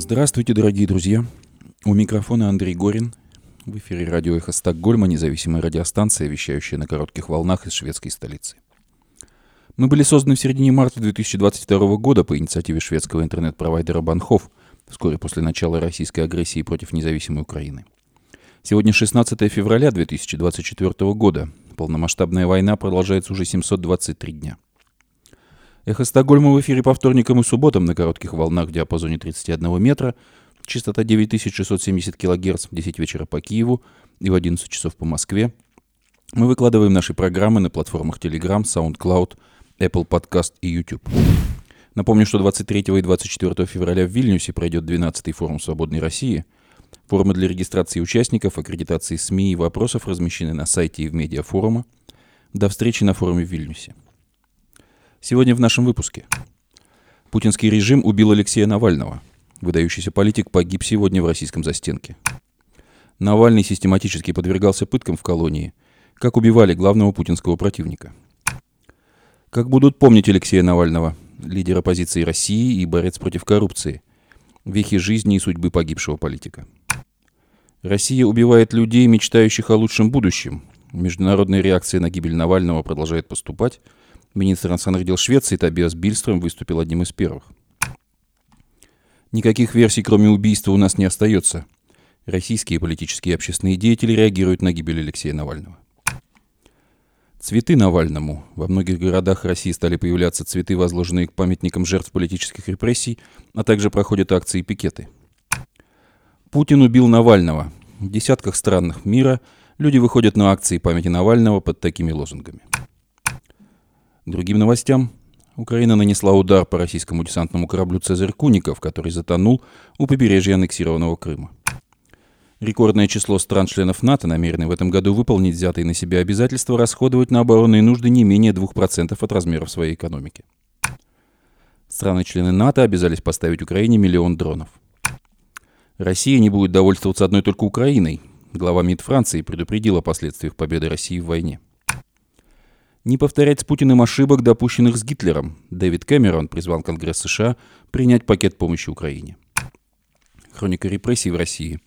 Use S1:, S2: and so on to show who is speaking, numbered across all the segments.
S1: Здравствуйте, дорогие друзья. У микрофона Андрей Горин. В эфире радио «Эхо Стокгольма», независимая радиостанция, вещающая на коротких волнах из шведской столицы. Мы были созданы в середине марта 2022 года по инициативе шведского интернет-провайдера Банхов, вскоре после начала российской агрессии против независимой Украины. Сегодня 16 февраля 2024 года. Полномасштабная война продолжается уже 723 дня. Эхо Стокгольма в эфире по вторникам и субботам на коротких волнах в диапазоне 31 метра, частота 9670 кГц в 10 вечера по Киеву и в 11 часов по Москве. Мы выкладываем наши программы на платформах Telegram, SoundCloud, Apple Podcast и YouTube. Напомню, что 23 и 24 февраля в Вильнюсе пройдет 12-й форум «Свободной России». Формы для регистрации участников, аккредитации СМИ и вопросов размещены на сайте и в медиа форума. До встречи на форуме в Вильнюсе. Сегодня в нашем выпуске. Путинский режим убил Алексея Навального. Выдающийся политик погиб сегодня в российском застенке. Навальный систематически подвергался пыткам в колонии. Как убивали главного путинского противника. Как будут помнить Алексея Навального, лидер оппозиции России и борец против коррупции. Вехи жизни и судьбы погибшего политика. Россия убивает людей, мечтающих о лучшем будущем. Международная реакция на гибель Навального продолжает поступать – Министр иностранных дел Швеции Табиас Бильстром выступил одним из первых. Никаких версий, кроме убийства, у нас не остается. Российские политические и общественные деятели реагируют на гибель Алексея Навального. Цветы Навальному. Во многих городах России стали появляться цветы, возложенные к памятникам жертв политических репрессий, а также проходят акции и пикеты. Путин убил Навального. В десятках странах мира люди выходят на акции памяти Навального под такими лозунгами. Другим новостям. Украина нанесла удар по российскому десантному кораблю «Цезарь Куников», который затонул у побережья аннексированного Крыма. Рекордное число стран-членов НАТО намерены в этом году выполнить взятые на себя обязательства расходовать на оборонные нужды не менее 2% от размеров своей экономики. Страны-члены НАТО обязались поставить Украине миллион дронов. Россия не будет довольствоваться одной только Украиной. Глава МИД Франции предупредил о последствиях победы России в войне. Не повторять с Путиным ошибок, допущенных с Гитлером. Дэвид Кэмерон призвал Конгресс США принять пакет помощи Украине. Хроника репрессий в России.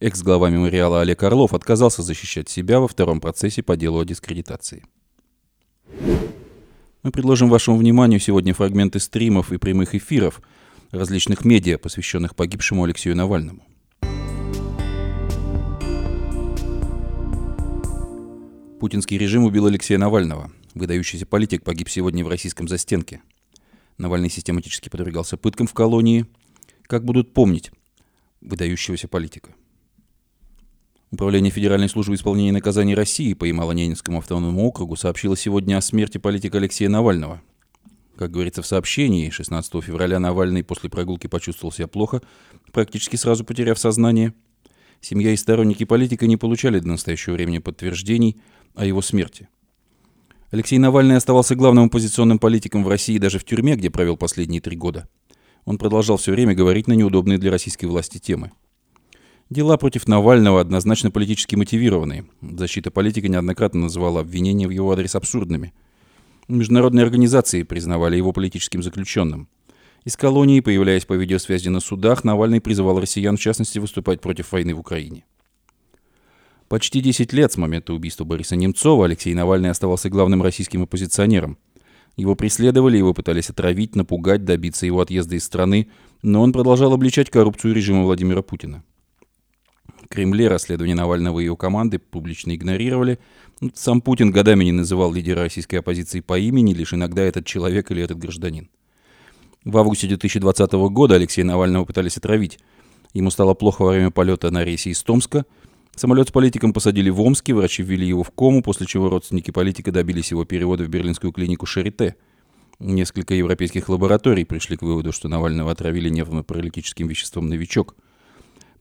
S1: Экс-глава мемориала Олег Орлов отказался защищать себя во втором процессе по делу о дискредитации. Мы предложим вашему вниманию сегодня фрагменты стримов и прямых эфиров различных медиа, посвященных погибшему Алексею Навальному. Путинский режим убил Алексея Навального. Выдающийся политик погиб сегодня в российском застенке. Навальный систематически подвергался пыткам в колонии. Как будут помнить выдающегося политика? Управление Федеральной службы исполнения наказаний России по Ямало-Ненецкому автономному округу сообщило сегодня о смерти политика Алексея Навального. Как говорится в сообщении, 16 февраля Навальный после прогулки почувствовал себя плохо, практически сразу потеряв сознание. Семья и сторонники политика не получали до настоящего времени подтверждений – о его смерти. Алексей Навальный оставался главным оппозиционным политиком в России даже в тюрьме, где провел последние три года. Он продолжал все время говорить на неудобные для российской власти темы. Дела против Навального однозначно политически мотивированные. Защита политика неоднократно называла обвинения в его адрес абсурдными. Международные организации признавали его политическим заключенным. Из колонии, появляясь по видеосвязи на судах, Навальный призывал россиян, в частности, выступать против войны в Украине. Почти 10 лет с момента убийства Бориса Немцова Алексей Навальный оставался главным российским оппозиционером. Его преследовали, его пытались отравить, напугать, добиться его отъезда из страны, но он продолжал обличать коррупцию режима Владимира Путина. В Кремле расследование Навального и его команды публично игнорировали. Сам Путин годами не называл лидера российской оппозиции по имени, лишь иногда этот человек или этот гражданин. В августе 2020 года Алексея Навального пытались отравить. Ему стало плохо во время полета на рейсе из Томска – Самолет с политиком посадили в Омске, врачи ввели его в кому, после чего родственники политика добились его перевода в берлинскую клинику Шарите. Несколько европейских лабораторий пришли к выводу, что Навального отравили нервно-паралитическим веществом «Новичок».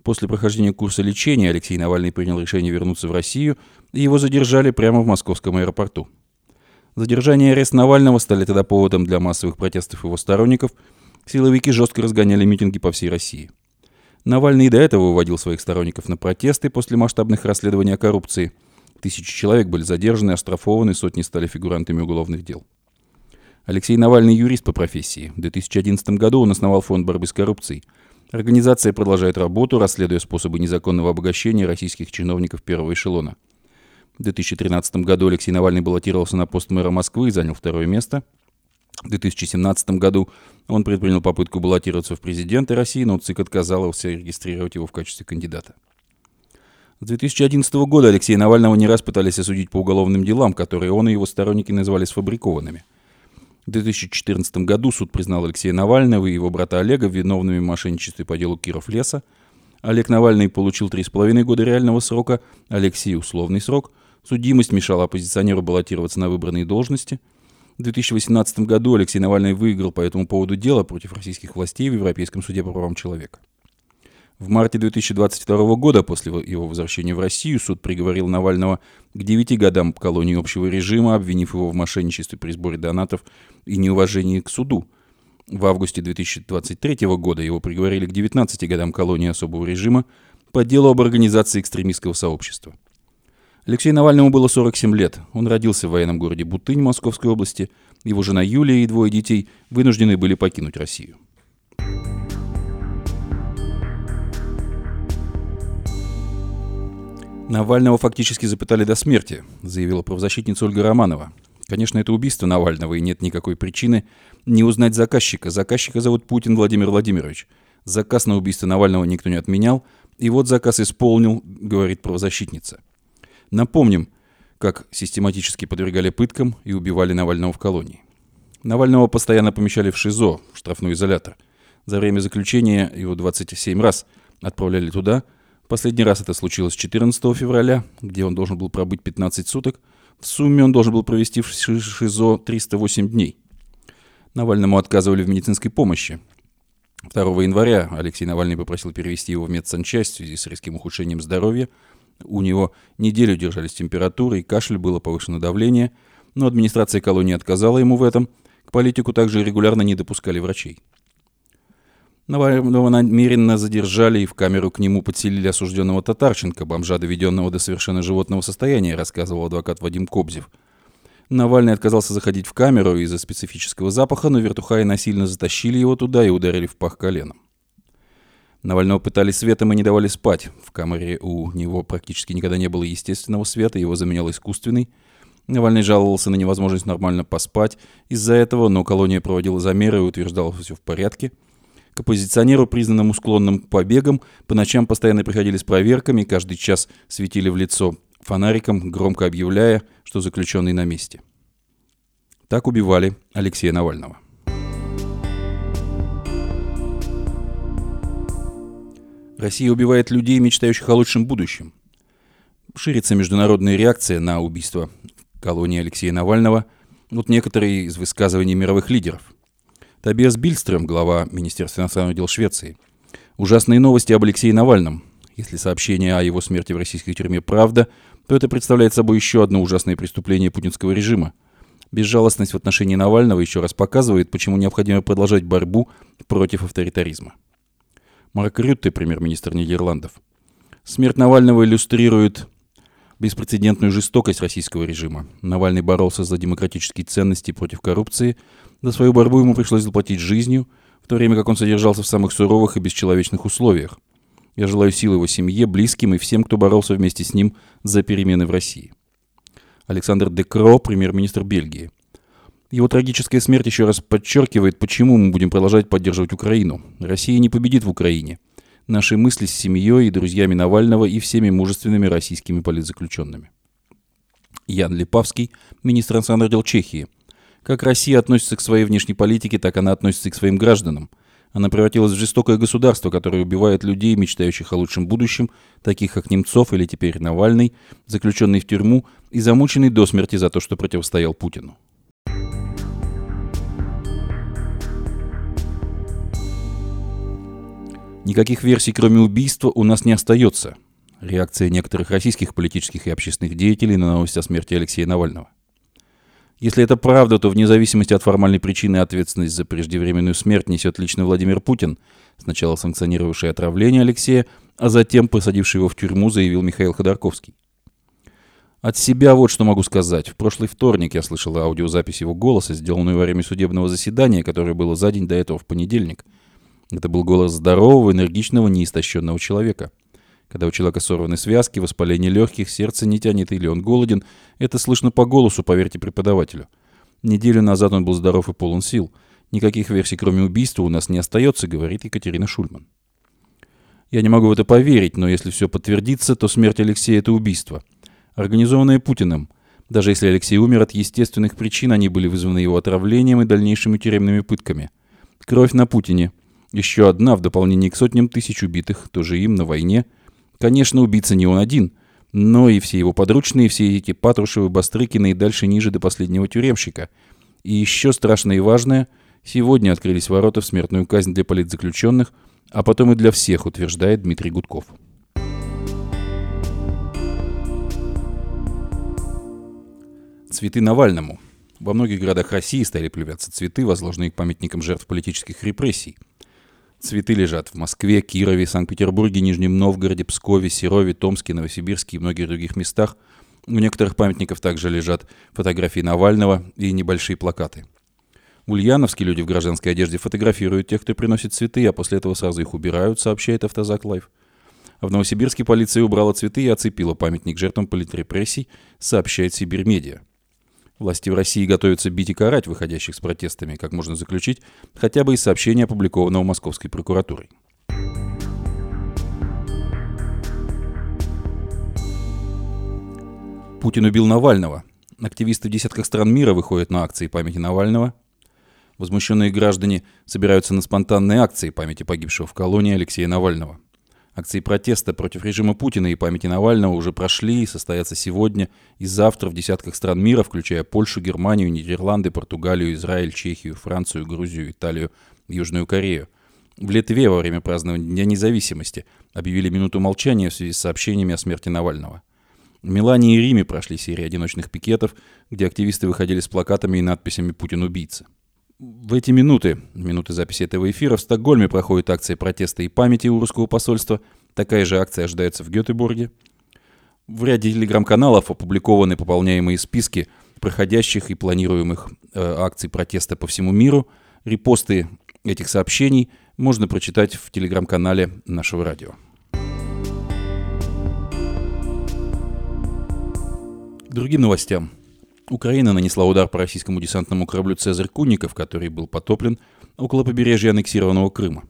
S1: После прохождения курса лечения Алексей Навальный принял решение вернуться в Россию, и его задержали прямо в московском аэропорту. Задержание и арест Навального стали тогда поводом для массовых протестов его сторонников. Силовики жестко разгоняли митинги по всей России. Навальный до этого выводил своих сторонников на протесты после масштабных расследований о коррупции. Тысячи человек были задержаны, оштрафованы, сотни стали фигурантами уголовных дел. Алексей Навальный юрист по профессии. В 2011 году он основал фонд борьбы с коррупцией. Организация продолжает работу, расследуя способы незаконного обогащения российских чиновников первого эшелона. В 2013 году Алексей Навальный баллотировался на пост мэра Москвы и занял второе место. В 2017 году он предпринял попытку баллотироваться в президенты России, но ЦИК отказался регистрировать его в качестве кандидата. С 2011 года Алексея Навального не раз пытались осудить по уголовным делам, которые он и его сторонники назвали сфабрикованными. В 2014 году суд признал Алексея Навального и его брата Олега виновными в мошенничестве по делу Киров Леса. Олег Навальный получил 3,5 года реального срока, Алексей – условный срок. Судимость мешала оппозиционеру баллотироваться на выбранные должности. В 2018 году Алексей Навальный выиграл по этому поводу дело против российских властей в Европейском суде по правам человека. В марте 2022 года, после его возвращения в Россию, суд приговорил Навального к 9 годам колонии общего режима, обвинив его в мошенничестве при сборе донатов и неуважении к суду. В августе 2023 года его приговорили к 19 годам колонии особого режима по делу об организации экстремистского сообщества. Алексею Навальному было 47 лет. Он родился в военном городе Бутынь Московской области. Его жена Юлия и двое детей вынуждены были покинуть Россию. Навального фактически запытали до смерти, заявила правозащитница Ольга Романова. Конечно, это убийство Навального, и нет никакой причины не узнать заказчика. Заказчика зовут Путин Владимир Владимирович. Заказ на убийство Навального никто не отменял, и вот заказ исполнил, говорит правозащитница. Напомним, как систематически подвергали пыткам и убивали Навального в колонии. Навального постоянно помещали в ШИЗО, в штрафной изолятор. За время заключения его 27 раз отправляли туда – Последний раз это случилось 14 февраля, где он должен был пробыть 15 суток. В сумме он должен был провести в ШИЗО 308 дней. Навальному отказывали в медицинской помощи. 2 января Алексей Навальный попросил перевести его в медсанчасть в связи с резким ухудшением здоровья. У него неделю держались температуры и кашель, было повышено давление, но администрация колонии отказала ему в этом. К политику также регулярно не допускали врачей. Навального намеренно задержали и в камеру к нему подселили осужденного Татарченко, бомжа, доведенного до совершенно животного состояния, рассказывал адвокат Вадим Кобзев. Навальный отказался заходить в камеру из-за специфического запаха, но вертухаи насильно затащили его туда и ударили в пах коленом. Навального пытали светом и не давали спать. В камере у него практически никогда не было естественного света, его заменял искусственный. Навальный жаловался на невозможность нормально поспать из-за этого, но колония проводила замеры и утверждала, что все в порядке – к оппозиционеру, признанному склонным к побегам, по ночам постоянно приходили с проверками, каждый час светили в лицо фонариком, громко объявляя, что заключенный на месте. Так убивали Алексея Навального. Россия убивает людей, мечтающих о лучшем будущем. Ширится международная реакция на убийство колонии Алексея Навального. Вот некоторые из высказываний мировых лидеров – Тобиас Бильстрем, глава Министерства иностранных дел Швеции. Ужасные новости об Алексее Навальном. Если сообщение о его смерти в российской тюрьме правда, то это представляет собой еще одно ужасное преступление путинского режима. Безжалостность в отношении Навального еще раз показывает, почему необходимо продолжать борьбу против авторитаризма. Марк Рютте, премьер-министр Нидерландов. Смерть Навального иллюстрирует беспрецедентную жестокость российского режима. Навальный боролся за демократические ценности против коррупции. За свою борьбу ему пришлось заплатить жизнью, в то время как он содержался в самых суровых и бесчеловечных условиях. Я желаю сил его семье, близким и всем, кто боролся вместе с ним за перемены в России. Александр Декро, премьер-министр Бельгии. Его трагическая смерть еще раз подчеркивает, почему мы будем продолжать поддерживать Украину. Россия не победит в Украине – наши мысли с семьей и друзьями Навального и всеми мужественными российскими политзаключенными. Ян Липавский, министр иностранных дел Чехии. Как Россия относится к своей внешней политике, так она относится и к своим гражданам. Она превратилась в жестокое государство, которое убивает людей, мечтающих о лучшем будущем, таких как Немцов или теперь Навальный, заключенный в тюрьму и замученный до смерти за то, что противостоял Путину. Никаких версий, кроме убийства, у нас не остается. Реакция некоторых российских политических и общественных деятелей на новость о смерти Алексея Навального. Если это правда, то вне зависимости от формальной причины ответственность за преждевременную смерть несет лично Владимир Путин, сначала санкционировавший отравление Алексея, а затем посадивший его в тюрьму, заявил Михаил Ходорковский. От себя вот что могу сказать. В прошлый вторник я слышал аудиозапись его голоса, сделанную во время судебного заседания, которое было за день до этого в понедельник – Это был голос здорового, энергичного, неистощенного человека. Когда у человека сорваны связки, воспаление легких, сердце не тянет или он голоден, это слышно по голосу, поверьте преподавателю. Неделю назад он был здоров и полон сил. Никаких версий, кроме убийства, у нас не остается, говорит Екатерина Шульман. Я не могу в это поверить, но если все подтвердится, то смерть Алексея – это убийство. Организованное Путиным. Даже если Алексей умер от естественных причин, они были вызваны его отравлением и дальнейшими тюремными пытками. Кровь на Путине. Еще одна в дополнение к сотням тысяч убитых, тоже им, на войне. Конечно, убийца не он один, но и все его подручные, все эти Патрушевы, Бастрыкины и дальше ниже до последнего тюремщика. И еще страшное и важное – сегодня открылись ворота в смертную казнь для политзаключенных – а потом и для всех, утверждает Дмитрий Гудков. Цветы Навальному. Во многих городах России стали появляться цветы, возложенные к памятникам жертв политических репрессий. Цветы лежат в Москве, Кирове, Санкт-Петербурге, Нижнем Новгороде, Пскове, Серове, Томске, Новосибирске и многих других местах. У некоторых памятников также лежат фотографии Навального и небольшие плакаты – в Ульяновске люди в гражданской одежде фотографируют тех, кто приносит цветы, а после этого сразу их убирают, сообщает Автозак Live. А в Новосибирске полиция убрала цветы и оцепила памятник жертвам политрепрессий, сообщает Сибирь Медиа. Власти в России готовятся бить и карать выходящих с протестами, как можно заключить, хотя бы из сообщения, опубликованного Московской прокуратурой. Путин убил Навального. Активисты в десятках стран мира выходят на акции памяти Навального. Возмущенные граждане собираются на спонтанные акции памяти погибшего в колонии Алексея Навального. Акции протеста против режима Путина и памяти Навального уже прошли и состоятся сегодня и завтра в десятках стран мира, включая Польшу, Германию, Нидерланды, Португалию, Израиль, Чехию, Францию, Грузию, Италию, Южную Корею. В Литве во время празднования Дня независимости объявили минуту молчания в связи с сообщениями о смерти Навального. В Милане и Риме прошли серии одиночных пикетов, где активисты выходили с плакатами и надписями «Путин убийца». В эти минуты, минуты записи этого эфира, в Стокгольме проходит акция протеста и памяти у русского посольства. Такая же акция ожидается в Гетеборге. В ряде телеграм-каналов опубликованы пополняемые списки проходящих и планируемых э, акций протеста по всему миру. Репосты этих сообщений можно прочитать в телеграм-канале нашего радио. К другим новостям. Украина нанесла удар по российскому десантному кораблю «Цезарь Кунников», который был потоплен около побережья аннексированного Крыма.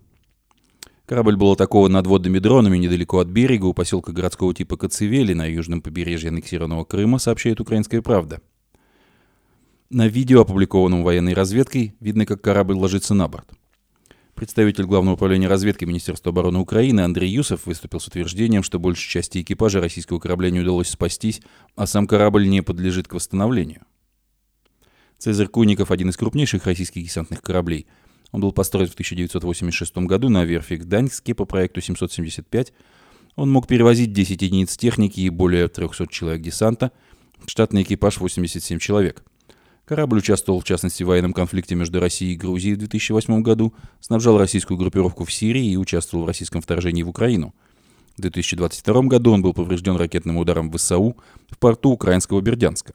S1: Корабль был атакован надводными дронами недалеко от берега у поселка городского типа Коцевели на южном побережье аннексированного Крыма, сообщает «Украинская правда». На видео, опубликованном военной разведкой, видно, как корабль ложится на борт – Представитель Главного управления разведки Министерства обороны Украины Андрей Юсов выступил с утверждением, что большей части экипажа российского корабля не удалось спастись, а сам корабль не подлежит к восстановлению. «Цезарь Куников» — один из крупнейших российских десантных кораблей. Он был построен в 1986 году на верфи Гданьске по проекту 775. Он мог перевозить 10 единиц техники и более 300 человек десанта. Штатный экипаж — 87 человек — Корабль участвовал, в частности, в военном конфликте между Россией и Грузией в 2008 году, снабжал российскую группировку в Сирии и участвовал в российском вторжении в Украину. В 2022 году он был поврежден ракетным ударом в ВСАУ в порту украинского Бердянска.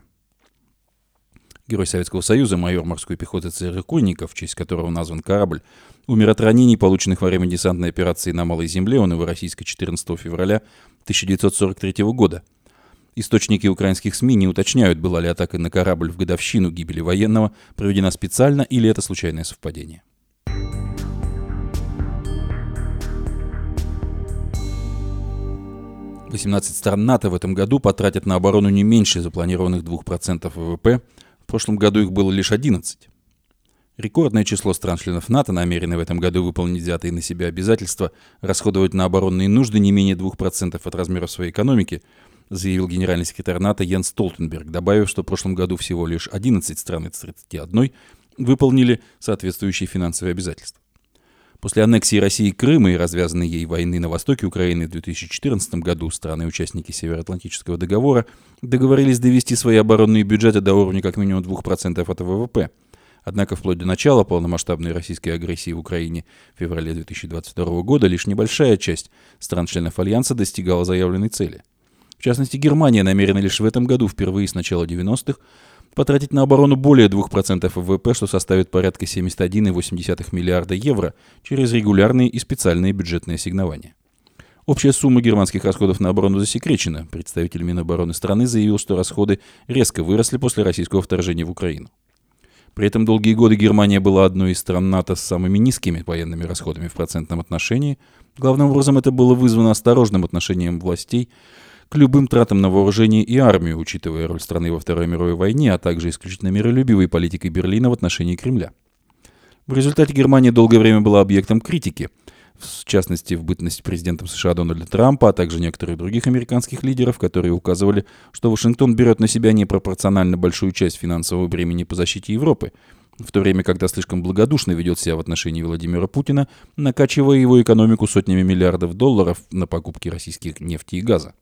S1: Герой Советского Союза, майор морской пехоты ЦР Куйников, в честь которого назван корабль, умер от ранений, полученных во время десантной операции на Малой Земле, он его российской 14 февраля 1943 года – Источники украинских СМИ не уточняют, была ли атака на корабль в годовщину гибели военного проведена специально или это случайное совпадение. Восемнадцать стран НАТО в этом году потратят на оборону не меньше запланированных 2% ВВП. В прошлом году их было лишь 11. Рекордное число стран-членов НАТО намерены в этом году выполнить взятые на себя обязательства расходовать на оборонные нужды не менее 2% от размера своей экономики, заявил генеральный секретарь НАТО Йен Столтенберг, добавив, что в прошлом году всего лишь 11 стран из 31 выполнили соответствующие финансовые обязательства. После аннексии России Крыма и развязанной ей войны на востоке Украины в 2014 году страны-участники Североатлантического договора договорились довести свои оборонные бюджеты до уровня как минимум 2% от ВВП. Однако вплоть до начала полномасштабной российской агрессии в Украине в феврале 2022 года лишь небольшая часть стран-членов Альянса достигала заявленной цели. В частности, Германия намерена лишь в этом году, впервые с начала 90-х, потратить на оборону более 2% ВВП, что составит порядка 71,8 миллиарда евро через регулярные и специальные бюджетные ассигнования. Общая сумма германских расходов на оборону засекречена. Представитель Минобороны страны заявил, что расходы резко выросли после российского вторжения в Украину. При этом долгие годы Германия была одной из стран НАТО с самыми низкими военными расходами в процентном отношении. Главным образом это было вызвано осторожным отношением властей к любым тратам на вооружение и армию, учитывая роль страны во Второй мировой войне, а также исключительно миролюбивой политикой Берлина в отношении Кремля. В результате Германия долгое время была объектом критики, в частности, в бытность президентом США Дональда Трампа, а также некоторых других американских лидеров, которые указывали, что Вашингтон берет на себя непропорционально большую часть финансового бремени по защите Европы, в то время, когда слишком благодушно ведет себя в отношении Владимира Путина, накачивая его экономику сотнями миллиардов долларов на покупки российских нефти и газа.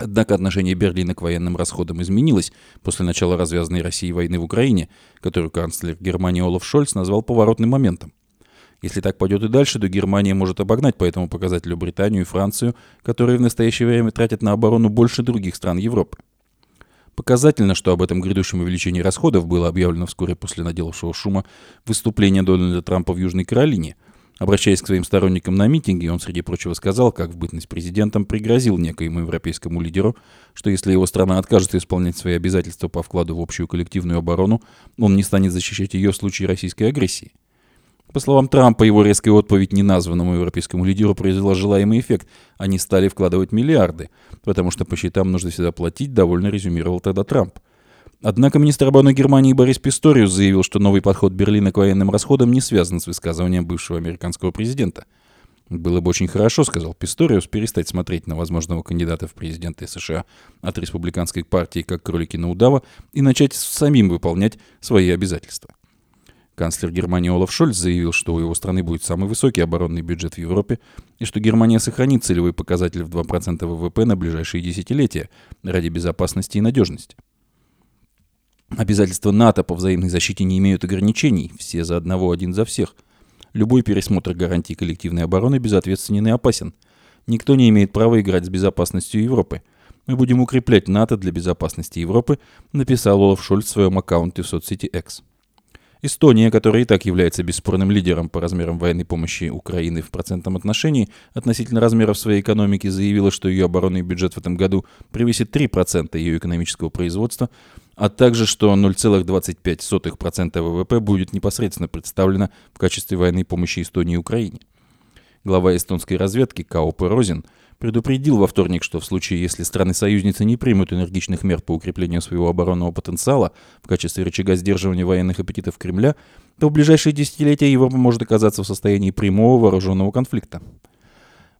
S1: Однако отношение Берлина к военным расходам изменилось после начала развязанной Россией войны в Украине, которую канцлер Германии Олаф Шольц назвал поворотным моментом. Если так пойдет и дальше, то Германия может обогнать по этому показателю Британию и Францию, которые в настоящее время тратят на оборону больше других стран Европы. Показательно, что об этом грядущем увеличении расходов было объявлено вскоре после наделавшего шума выступления Дональда Трампа в Южной Каролине – Обращаясь к своим сторонникам на митинге, он, среди прочего, сказал, как в бытность президентом пригрозил некоему европейскому лидеру, что если его страна откажется исполнять свои обязательства по вкладу в общую коллективную оборону, он не станет защищать ее в случае российской агрессии. По словам Трампа, его резкая отповедь неназванному европейскому лидеру произвела желаемый эффект. Они стали вкладывать миллиарды, потому что по счетам нужно всегда платить, довольно резюмировал тогда Трамп. Однако министр обороны Германии Борис Писториус заявил, что новый подход Берлина к военным расходам не связан с высказыванием бывшего американского президента. «Было бы очень хорошо, — сказал Писториус, — перестать смотреть на возможного кандидата в президенты США от республиканской партии как кролики на удава и начать самим выполнять свои обязательства». Канцлер Германии Олаф Шольц заявил, что у его страны будет самый высокий оборонный бюджет в Европе и что Германия сохранит целевой показатель в 2% ВВП на ближайшие десятилетия ради безопасности и надежности. Обязательства НАТО по взаимной защите не имеют ограничений, все за одного, один за всех. Любой пересмотр гарантий коллективной обороны безответственен и опасен. Никто не имеет права играть с безопасностью Европы. Мы будем укреплять НАТО для безопасности Европы, написал Олаф Шольц в своем аккаунте в соцсети X. Эстония, которая и так является бесспорным лидером по размерам военной помощи Украины в процентном отношении, относительно размеров своей экономики заявила, что ее оборонный бюджет в этом году превысит 3% ее экономического производства, а также, что 0,25% ВВП будет непосредственно представлено в качестве военной помощи Эстонии и Украине. Глава эстонской разведки Као Розин предупредил во вторник, что в случае, если страны-союзницы не примут энергичных мер по укреплению своего оборонного потенциала в качестве рычага сдерживания военных аппетитов Кремля, то в ближайшие десятилетия Европа может оказаться в состоянии прямого вооруженного конфликта.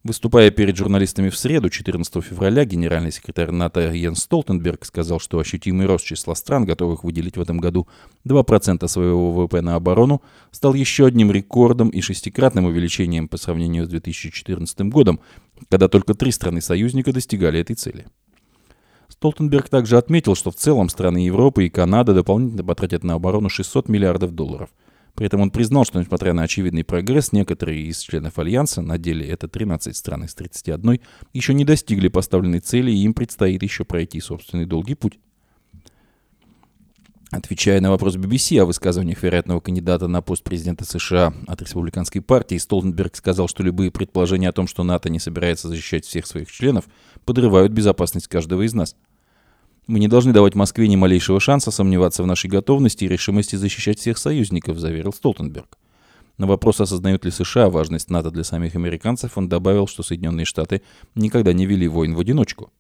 S1: Выступая перед журналистами в среду, 14 февраля, генеральный секретарь НАТО Йенс Столтенберг сказал, что ощутимый рост числа стран, готовых выделить в этом году 2% своего ВВП на оборону, стал еще одним рекордом и шестикратным увеличением по сравнению с 2014 годом, когда только три страны-союзника достигали этой цели. Столтенберг также отметил, что в целом страны Европы и Канада дополнительно потратят на оборону 600 миллиардов долларов – при этом он признал, что, несмотря на очевидный прогресс, некоторые из членов Альянса, на деле это 13 стран из 31, еще не достигли поставленной цели, и им предстоит еще пройти собственный долгий путь. Отвечая на вопрос BBC о высказываниях вероятного кандидата на пост президента США от республиканской партии, Столтенберг сказал, что любые предположения о том, что НАТО не собирается защищать всех своих членов, подрывают безопасность каждого из нас – мы не должны давать Москве ни малейшего шанса сомневаться в нашей готовности и решимости защищать всех союзников, заверил Столтенберг. На вопрос, осознают ли США важность НАТО для самих американцев, он добавил, что Соединенные Штаты никогда не вели войн в одиночку.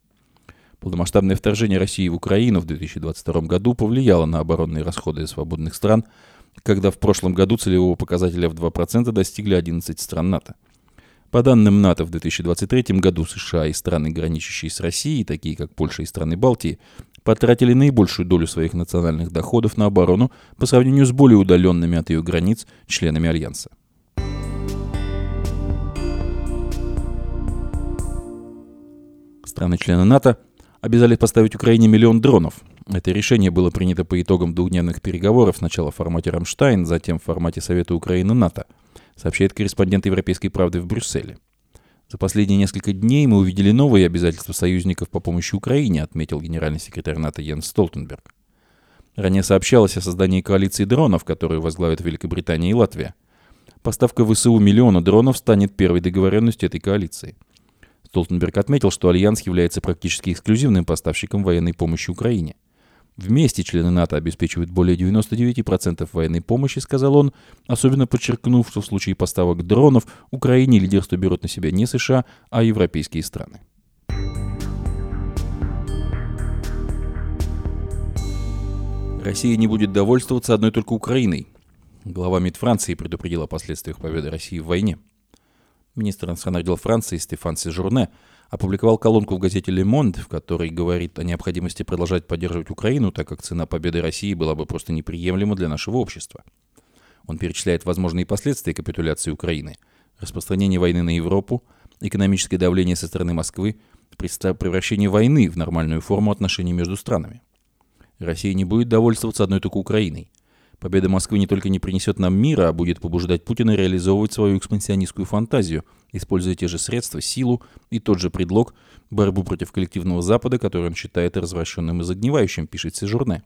S1: Полномасштабное вторжение России в Украину в 2022 году повлияло на оборонные расходы свободных стран, когда в прошлом году целевого показателя в 2% достигли 11 стран НАТО. По данным НАТО, в 2023 году США и страны, граничащие с Россией, такие как Польша и страны Балтии, потратили наибольшую долю своих национальных доходов на оборону по сравнению с более удаленными от ее границ членами Альянса. Страны-члены НАТО обязали поставить Украине миллион дронов. Это решение было принято по итогам двухдневных переговоров сначала в формате «Рамштайн», затем в формате Совета Украины-НАТО – сообщает корреспондент «Европейской правды» в Брюсселе. За последние несколько дней мы увидели новые обязательства союзников по помощи Украине, отметил генеральный секретарь НАТО Йенс Столтенберг. Ранее сообщалось о создании коалиции дронов, которую возглавят Великобритания и Латвия. Поставка ВСУ миллиона дронов станет первой договоренностью этой коалиции. Столтенберг отметил, что Альянс является практически эксклюзивным поставщиком военной помощи Украине. Вместе члены НАТО обеспечивают более 99% военной помощи, сказал он, особенно подчеркнув, что в случае поставок дронов Украине лидерство берут на себя не США, а европейские страны. Россия не будет довольствоваться одной только Украиной. Глава МИД Франции предупредил о последствиях победы России в войне. Министр иностранных дел Франции Стефан Сежурне опубликовал колонку в газете «Le Monde», в которой говорит о необходимости продолжать поддерживать Украину, так как цена победы России была бы просто неприемлема для нашего общества. Он перечисляет возможные последствия капитуляции Украины, распространение войны на Европу, экономическое давление со стороны Москвы, превращение войны в нормальную форму отношений между странами. Россия не будет довольствоваться одной только Украиной. Победа Москвы не только не принесет нам мира, а будет побуждать Путина реализовывать свою экспансионистскую фантазию, используя те же средства, силу и тот же предлог борьбу против коллективного Запада, который он считает развращенным и загнивающим, пишет Сежурне.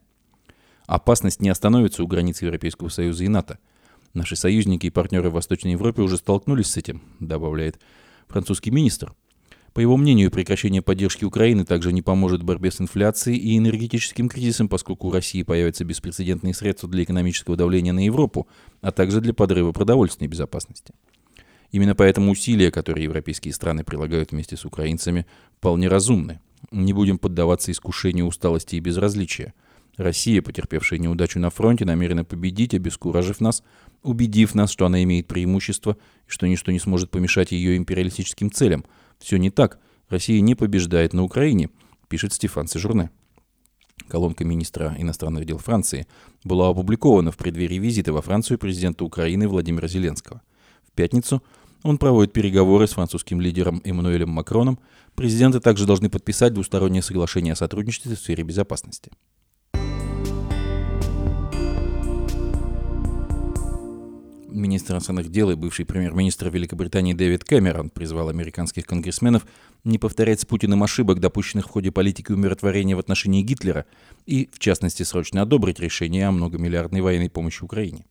S1: Опасность не остановится у границ Европейского Союза и НАТО. Наши союзники и партнеры в Восточной Европе уже столкнулись с этим, добавляет французский министр – по его мнению, прекращение поддержки Украины также не поможет борьбе с инфляцией и энергетическим кризисом, поскольку у России появятся беспрецедентные средства для экономического давления на Европу, а также для подрыва продовольственной безопасности. Именно поэтому усилия, которые европейские страны прилагают вместе с украинцами, вполне разумны. Не будем поддаваться искушению усталости и безразличия. Россия, потерпевшая неудачу на фронте, намерена победить, обескуражив нас, убедив нас, что она имеет преимущество и что ничто не сможет помешать ее империалистическим целям – все не так. Россия не побеждает на Украине, пишет Стефан Сежурне. Колонка министра иностранных дел Франции была опубликована в преддверии визита во Францию президента Украины Владимира Зеленского. В пятницу он проводит переговоры с французским лидером Эммануэлем Макроном. Президенты также должны подписать двустороннее соглашение о сотрудничестве в сфере безопасности. Министр иностранных дел и бывший премьер-министр Великобритании Дэвид Кэмерон призвал американских конгрессменов не повторять с Путиным ошибок, допущенных в ходе политики умиротворения в отношении Гитлера, и, в частности, срочно одобрить решение о многомиллиардной военной помощи Украине.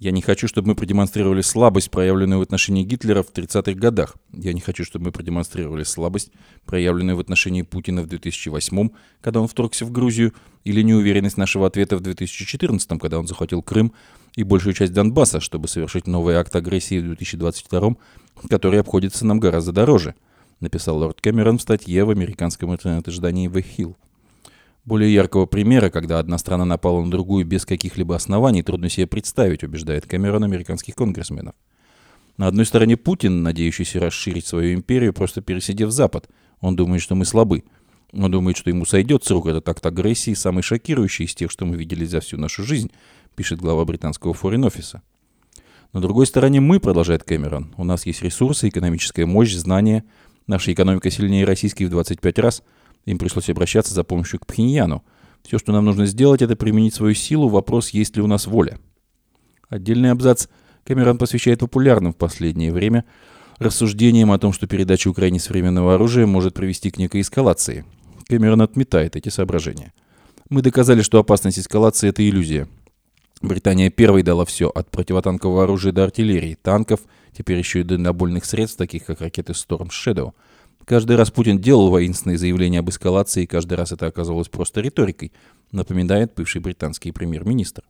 S1: Я не хочу, чтобы мы продемонстрировали слабость, проявленную в отношении Гитлера в 30-х годах. Я не хочу, чтобы мы продемонстрировали слабость, проявленную в отношении Путина в 2008 когда он вторгся в Грузию, или неуверенность нашего ответа в 2014 когда он захватил Крым и большую часть Донбасса, чтобы совершить новый акт агрессии в 2022 который обходится нам гораздо дороже, написал лорд Кэмерон в статье в американском интернет-издании The Hill. Более яркого примера, когда одна страна напала на другую без каких-либо оснований, трудно себе представить, убеждает Кэмерон американских конгрессменов. На одной стороне Путин, надеющийся расширить свою империю, просто пересидев Запад. Он думает, что мы слабы. Он думает, что ему сойдет с рук этот акт агрессии, самый шокирующий из тех, что мы видели за всю нашу жизнь, пишет глава британского форин-офиса. На другой стороне мы, продолжает Кэмерон. У нас есть ресурсы, экономическая мощь, знания. Наша экономика сильнее российской в 25 раз – им пришлось обращаться за помощью к Пхеньяну. Все, что нам нужно сделать, это применить свою силу. Вопрос, есть ли у нас воля. Отдельный абзац Камерон посвящает популярным в последнее время рассуждениям о том, что передача Украине современного оружия может привести к некой эскалации. Кэмерон отметает эти соображения. Мы доказали, что опасность эскалации – это иллюзия. Британия первой дала все, от противотанкового оружия до артиллерии, танков, теперь еще и дальнобольных средств, таких как ракеты Storm Shadow – Каждый раз Путин делал воинственные заявления об эскалации, и каждый раз это оказывалось просто риторикой, напоминает бывший британский премьер-министр.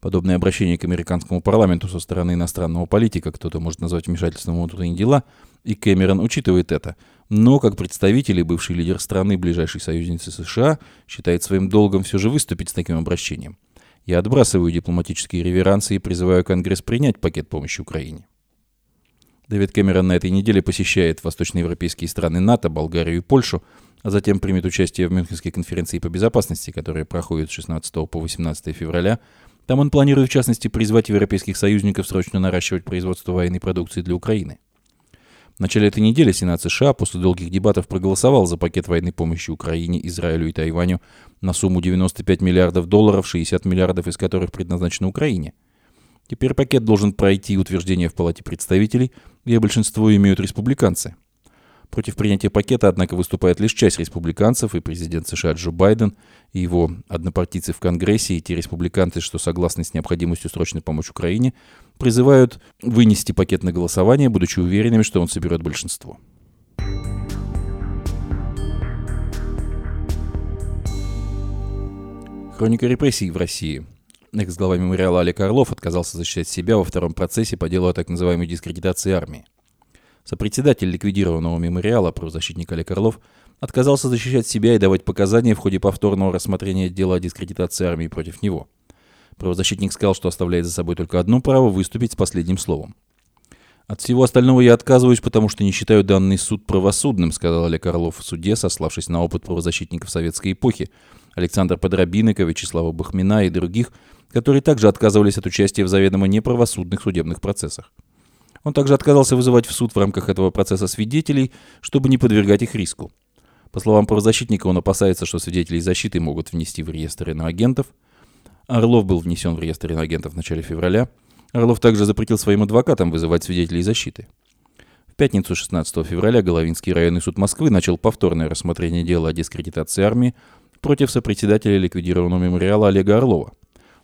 S1: Подобное обращение к американскому парламенту со стороны иностранного политика кто-то может назвать вмешательством внутренние дела, и Кэмерон учитывает это. Но, как представитель и бывший лидер страны, ближайшей союзницы США, считает своим долгом все же выступить с таким обращением. Я отбрасываю дипломатические реверансы и призываю Конгресс принять пакет помощи Украине. Дэвид Кэмерон на этой неделе посещает восточноевропейские страны НАТО, Болгарию и Польшу, а затем примет участие в Мюнхенской конференции по безопасности, которая проходит с 16 по 18 февраля. Там он планирует, в частности, призвать европейских союзников срочно наращивать производство военной продукции для Украины. В начале этой недели Сенат США после долгих дебатов проголосовал за пакет военной помощи Украине, Израилю и Тайваню на сумму 95 миллиардов долларов, 60 миллиардов из которых предназначены Украине – Теперь пакет должен пройти утверждение в Палате представителей, где большинство имеют республиканцы. Против принятия пакета, однако, выступает лишь часть республиканцев и президент США Джо Байден и его однопартийцы в Конгрессе и те республиканцы, что согласны с необходимостью срочной помочи Украине, призывают вынести пакет на голосование, будучи уверенными, что он соберет большинство. Хроника репрессий в России. Экс-глава мемориала Олег Орлов отказался защищать себя во втором процессе по делу о так называемой дискредитации армии. Сопредседатель ликвидированного мемориала, правозащитник Олег Орлов, отказался защищать себя и давать показания в ходе повторного рассмотрения дела о дискредитации армии против него. Правозащитник сказал, что оставляет за собой только одно право выступить с последним словом. «От всего остального я отказываюсь, потому что не считаю данный суд правосудным», сказал Олег Орлов в суде, сославшись на опыт правозащитников советской эпохи, Александра Подробинника, Вячеслава Бахмина и других, которые также отказывались от участия в заведомо неправосудных судебных процессах. Он также отказался вызывать в суд в рамках этого процесса свидетелей, чтобы не подвергать их риску. По словам правозащитника, он опасается, что свидетели защиты могут внести в реестр иноагентов. Орлов был внесен в реестр иноагентов в начале февраля. Орлов также запретил своим адвокатам вызывать свидетелей защиты. В пятницу 16 февраля Головинский районный суд Москвы начал повторное рассмотрение дела о дискредитации армии против сопредседателя ликвидированного мемориала Олега Орлова –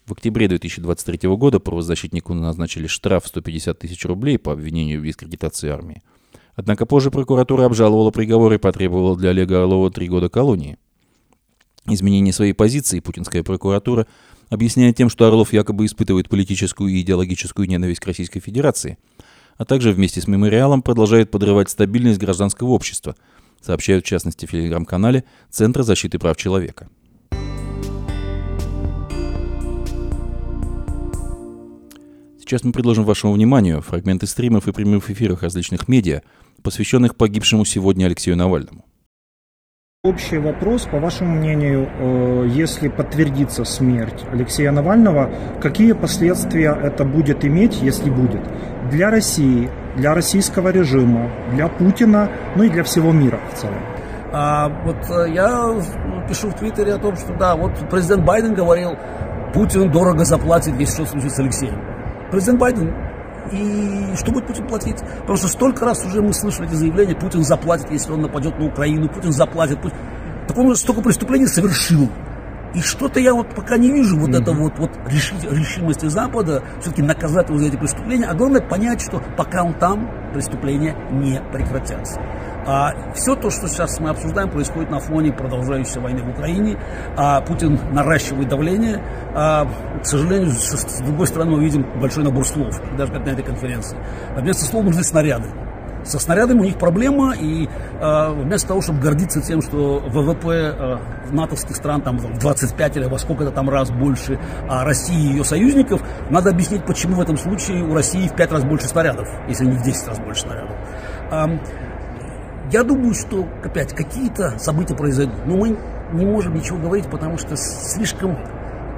S1: в октябре 2023 года правозащитнику назначили штраф 150 тысяч рублей по обвинению в дискредитации армии. Однако позже прокуратура обжаловала приговор и потребовала для Олега Орлова три года колонии. Изменение своей позиции путинская прокуратура объясняет тем, что Орлов якобы испытывает политическую и идеологическую ненависть к Российской Федерации, а также вместе с мемориалом продолжает подрывать стабильность гражданского общества, сообщают в частности в телеграм-канале Центра защиты прав человека. Сейчас мы предложим вашему вниманию фрагменты стримов и прямых эфиров различных медиа, посвященных погибшему сегодня Алексею Навальному.
S2: Общий вопрос, по вашему мнению, э, если подтвердится смерть Алексея Навального, какие последствия это будет иметь, если будет, для России, для российского режима, для Путина, ну и для всего мира в целом?
S3: А, вот э, я пишу в Твиттере о том, что да, вот президент Байден говорил, Путин дорого заплатит, если что случится с Алексеем президент Байден и что будет Путин платить? Потому что столько раз уже мы слышали эти заявления, Путин заплатит, если он нападет на Украину, Путин заплатит. Путин... Так он столько преступлений совершил. И что-то я вот пока не вижу вот mm-hmm. это вот, вот решимости Запада все-таки наказать его за эти преступления. А главное понять, что пока он там, преступления не прекратятся. А все то, что сейчас мы обсуждаем, происходит на фоне продолжающейся войны в Украине. А Путин наращивает давление. А, к сожалению, с, другой стороны, мы видим большой набор слов, даже как на этой конференции. А вместо слов нужны снаряды. Со снарядами у них проблема, и э, вместо того, чтобы гордиться тем, что ВВП э, натовских стран там в 25 или во сколько-то там раз больше а России и ее союзников, надо объяснить, почему в этом случае у России в 5 раз больше снарядов, если не в 10 раз больше снарядов. Я думаю, что опять какие-то события произойдут, но мы не можем ничего говорить, потому что слишком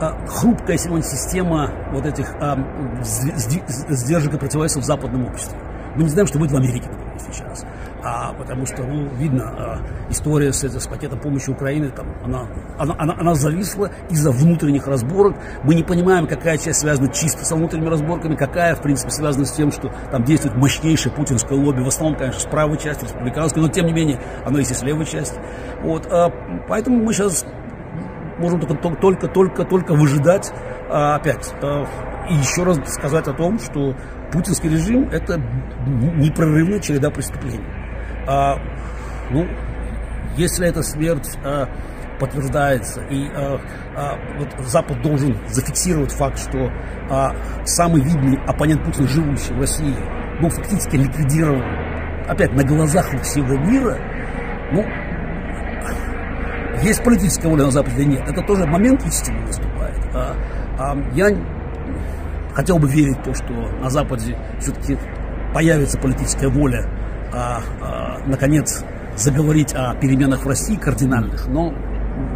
S3: а, хрупкая сегодня система вот этих а, сдержек и противовесов в западном обществе. Мы не знаем, что будет в Америке, например, сейчас. А, потому что, ну, видно, а, история с, с пакетом помощи Украины, там, она, она, она, она зависла из-за внутренних разборок. Мы не понимаем, какая часть связана чисто со внутренними разборками, какая, в принципе, связана с тем, что там действует мощнейшее путинское лобби, в основном, конечно, с правой части, республиканской, но, тем не менее, оно есть и с левой части. Вот, а, поэтому мы сейчас можем только, только, только, только выжидать а, опять. А, и еще раз сказать о том, что путинский режим – это непрерывная череда преступлений. А, ну, если эта смерть а, подтверждается, и а, а, вот Запад должен зафиксировать факт, что а, самый видный оппонент Путина, живущий в России, был фактически ликвидирован, опять на глазах всего мира, ну, есть политическая воля на Западе или нет, это тоже момент истины наступает. А, а, я хотел бы верить в то, что на Западе все-таки появится политическая воля, а, а, наконец, заговорить о переменах в России кардинальных, но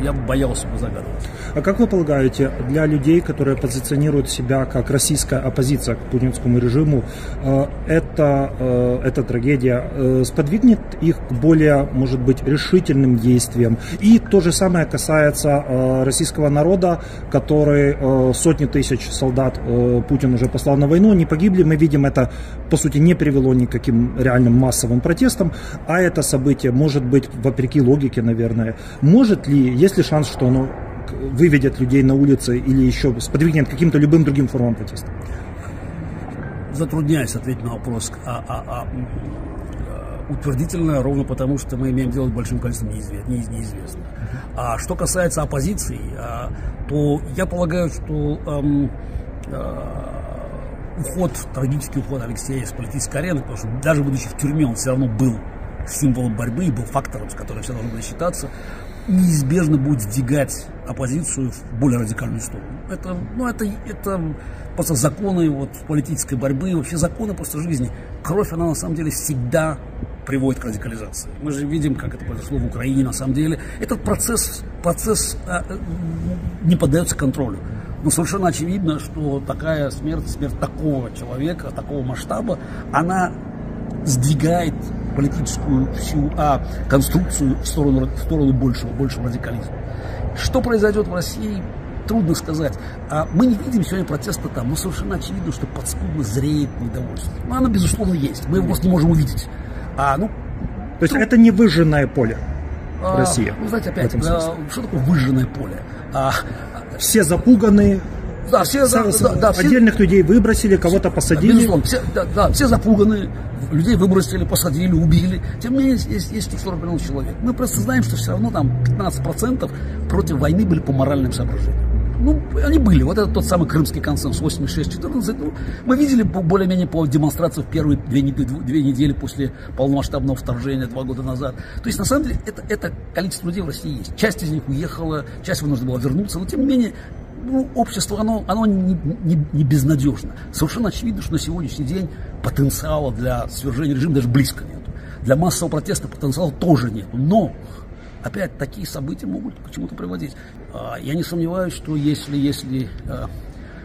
S3: я боялся бы загадывать.
S2: А как вы полагаете, для людей, которые позиционируют себя как российская оппозиция к путинскому режиму, э, это, э, эта трагедия э, сподвигнет их к более, может быть, решительным действиям? И то же самое касается российского народа, который сотни тысяч солдат Путин уже послал на войну, не погибли. Мы видим, это, по сути, не привело никаким реальным массовым протестам, а это событие, может быть, вопреки логике, наверное, может ли, есть ли шанс, что оно выведет людей на улицы или еще сподвигнет каким-то любым другим формам протеста?
S3: Затрудняюсь ответить на вопрос а, а, а, э, утвердительно, ровно потому, что мы имеем дело с большим количеством неизвест, неизвестных. А что касается оппозиции, а, то я полагаю, что эм, э, уход, трагический уход Алексея с политической арены, потому что даже будучи в тюрьме, он все равно был символом борьбы и был фактором, с которым все должны были считаться неизбежно будет сдвигать оппозицию в более радикальную сторону. Это, ну, это, это просто законы вот, политической борьбы, вообще законы просто жизни. Кровь, она на самом деле всегда приводит к радикализации. Мы же видим, как это произошло в Украине на самом деле. Этот процесс, процесс а, не поддается контролю. Но совершенно очевидно, что такая смерть, смерть такого человека, такого масштаба, она сдвигает политическую всю а, конструкцию в сторону, в сторону большего, большего радикализма. Что произойдет в России, трудно сказать. А мы не видим сегодня протеста там, но совершенно очевидно, что подспудно зреет недовольство. Но оно, безусловно, есть. Мы его просто не можем увидеть. А, ну,
S2: То есть это не выжженное поле а, России?
S3: Ну, знаете, опять, а, что такое выжженное поле? А,
S2: все запуганы, да, все, да, да, да, отдельных все, людей выбросили, кого-то посадили.
S3: Безусловно, все, да, да, все запуганы, людей выбросили, посадили, убили. Тем не менее, есть, есть 40 миллионов человек. Мы просто знаем, что все равно там 15% против войны были по моральным соображениям. Ну, они были. Вот это тот самый крымский консенсус 86-14. Ну, мы видели более-менее по демонстрации в первые две, две недели после полномасштабного вторжения два года назад. То есть, на самом деле, это, это количество людей в России есть. Часть из них уехала, часть вынуждена была вернуться. Но, тем не менее, ну, общество, оно, оно не, не, не безнадежно. Совершенно очевидно, что на сегодняшний день потенциала для свержения режима даже близко нет. Для массового протеста потенциала тоже нет. Но, опять, такие события могут к чему-то приводить. А, я не сомневаюсь, что если, если а,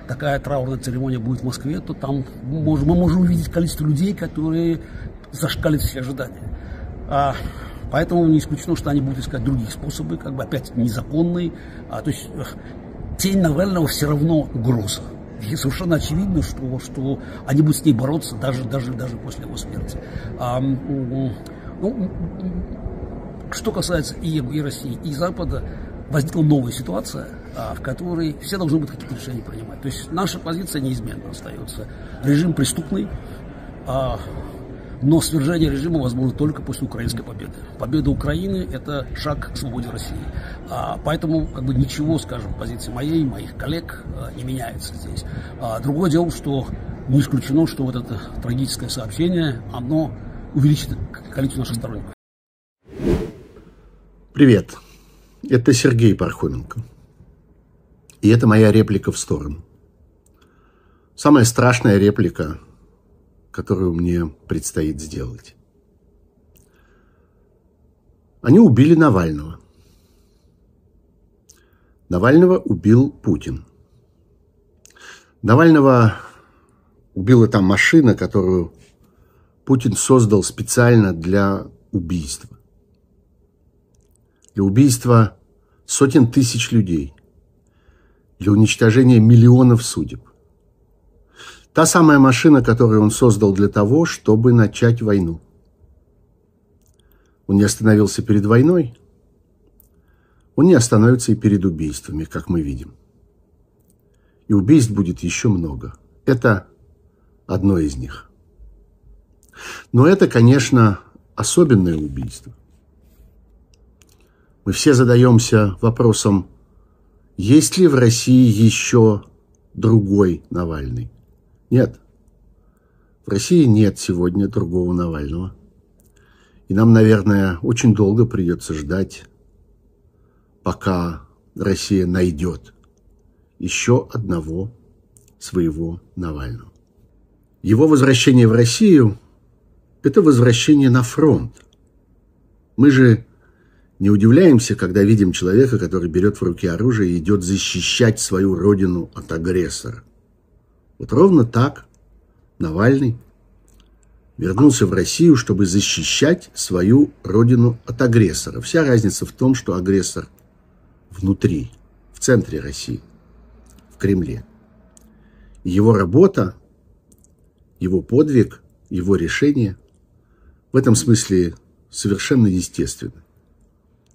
S3: такая траурная церемония будет в Москве, то там мы можем увидеть количество людей, которые зашкалят все ожидания. А, поэтому не исключено, что они будут искать другие способы, как бы опять незаконные. А, то есть тень Навального все равно угроза. И совершенно очевидно, что, что они будут с ней бороться даже, даже, даже после его смерти. А, ну, что касается и, и России, и Запада, возникла новая ситуация, а, в которой все должны быть какие-то решения принимать. То есть наша позиция неизменно остается. Режим преступный, а, но свержение режима возможно только после украинской победы. Победа Украины – это шаг к свободе России. А, поэтому как бы ничего, скажем, позиции моей, моих коллег а, не меняется здесь. А, другое дело, что не исключено, что вот это трагическое сообщение, оно увеличит количество наших сторонников.
S4: Привет, это Сергей Пархоменко. И это моя реплика в сторону. Самая страшная реплика которую мне предстоит сделать. Они убили Навального. Навального убил Путин. Навального убила там машина, которую Путин создал специально для убийства. Для убийства сотен тысяч людей. Для уничтожения миллионов судеб. Та самая машина, которую он создал для того, чтобы начать войну. Он не остановился перед войной, он не остановится и перед убийствами, как мы видим. И убийств будет еще много. Это одно из них. Но это, конечно, особенное убийство. Мы все задаемся вопросом, есть ли в России еще другой Навальный? Нет. В России нет сегодня другого Навального. И нам, наверное, очень долго придется ждать, пока Россия найдет еще одного своего Навального. Его возвращение в Россию – это возвращение на фронт. Мы же не удивляемся, когда видим человека, который берет в руки оружие и идет защищать свою родину от агрессора. Вот ровно так Навальный вернулся в Россию, чтобы защищать свою родину от агрессора. Вся разница в том, что агрессор внутри, в центре России, в Кремле. Его работа, его подвиг, его решение в этом смысле совершенно естественно.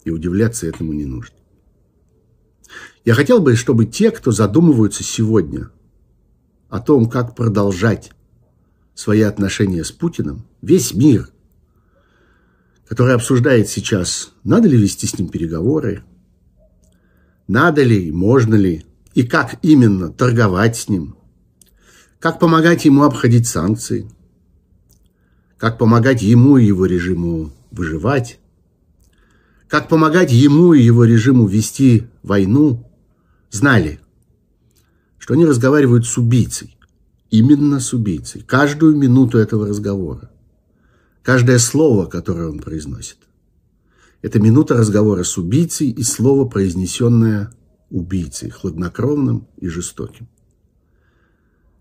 S4: И удивляться этому не нужно. Я хотел бы, чтобы те, кто задумываются сегодня о том, как продолжать свои отношения с Путиным, весь мир, который обсуждает сейчас, надо ли вести с ним переговоры, надо ли, можно ли и как именно торговать с ним, как помогать ему обходить санкции, как помогать ему и его режиму выживать, как помогать ему и его режиму вести войну, знали, что они разговаривают с убийцей, именно с убийцей, каждую минуту этого разговора, каждое слово, которое он произносит. Это минута разговора с убийцей и слово, произнесенное убийцей, хладнокровным и жестоким.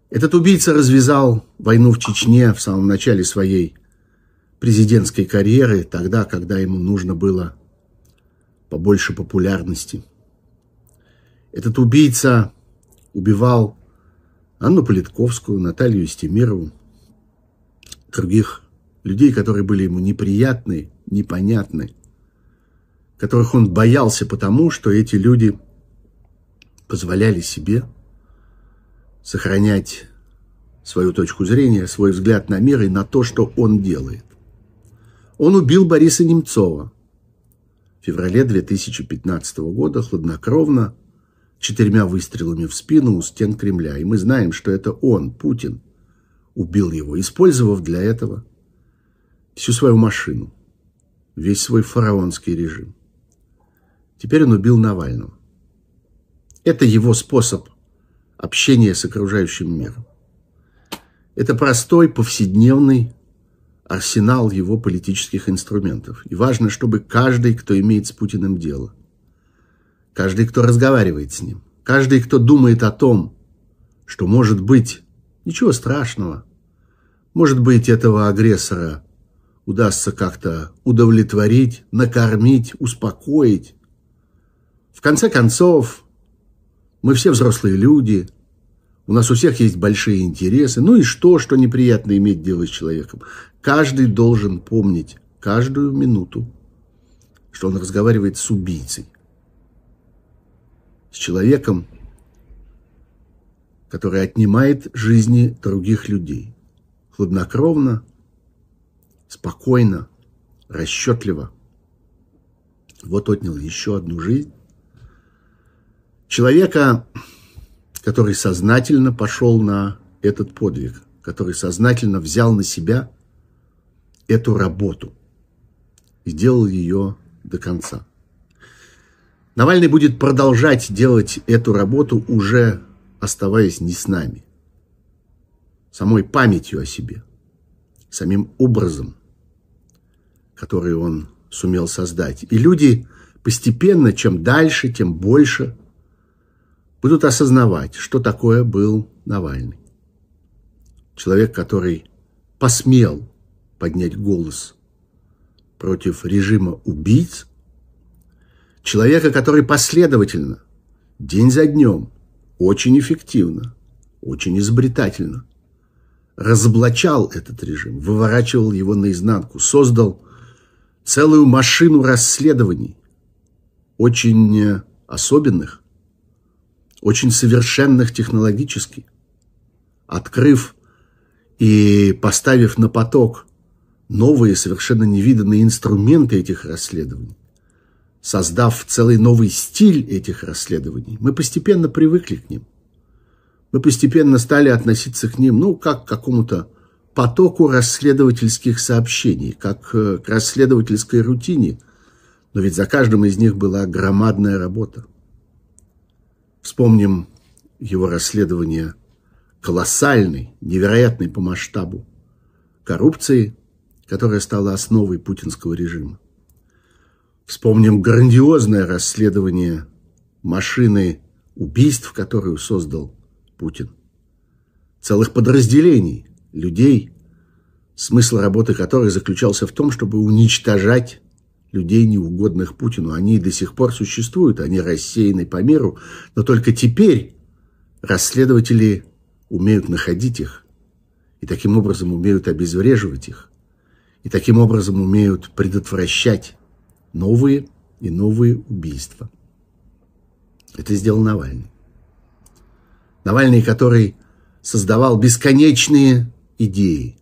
S4: Этот убийца развязал войну в Чечне в самом начале своей президентской карьеры, тогда, когда ему нужно было побольше популярности. Этот убийца убивал Анну Политковскую, Наталью Стемирову, других людей, которые были ему неприятны, непонятны, которых он боялся потому, что эти люди позволяли себе сохранять свою точку зрения, свой взгляд на мир и на то, что он делает. Он убил Бориса Немцова, феврале 2015 года хладнокровно четырьмя выстрелами в спину у стен Кремля. И мы знаем, что это он, Путин, убил его, использовав для этого всю свою машину, весь свой фараонский режим. Теперь он убил Навального. Это его способ общения с окружающим миром. Это простой, повседневный арсенал его политических инструментов. И важно, чтобы каждый, кто имеет с Путиным дело, каждый, кто разговаривает с ним, каждый, кто думает о том, что может быть ничего страшного, может быть, этого агрессора удастся как-то удовлетворить, накормить, успокоить. В конце концов, мы все взрослые люди – у нас у всех есть большие интересы. Ну и что, что неприятно иметь дело с человеком? Каждый должен помнить каждую минуту, что он разговаривает с убийцей. С человеком, который отнимает жизни других людей. Хладнокровно, спокойно, расчетливо. Вот отнял еще одну жизнь. Человека, который сознательно пошел на этот подвиг, который сознательно взял на себя эту работу и сделал ее до конца. Навальный будет продолжать делать эту работу, уже оставаясь не с нами, самой памятью о себе, самим образом, который он сумел создать. И люди постепенно, чем дальше, тем больше будут осознавать, что такое был Навальный. Человек, который посмел поднять голос против режима убийц, человека, который последовательно, день за днем, очень эффективно, очень изобретательно разоблачал этот режим, выворачивал его наизнанку, создал целую машину расследований, очень особенных, очень совершенных технологически, открыв и поставив на поток новые, совершенно невиданные инструменты этих расследований, создав целый новый стиль этих расследований, мы постепенно привыкли к ним. Мы постепенно стали относиться к ним, ну, как к какому-то потоку расследовательских сообщений, как к расследовательской рутине. Но ведь за каждым из них была громадная работа. Вспомним его расследование колоссальной, невероятной по масштабу коррупции, которая стала основой путинского режима. Вспомним грандиозное расследование машины убийств, которую создал Путин. Целых подразделений людей, смысл работы которых заключался в том, чтобы уничтожать людей, неугодных Путину. Они до сих пор существуют, они рассеяны по миру, но только теперь расследователи умеют находить их и таким образом умеют обезвреживать их, и таким образом умеют предотвращать новые и новые убийства. Это сделал Навальный. Навальный, который создавал бесконечные идеи,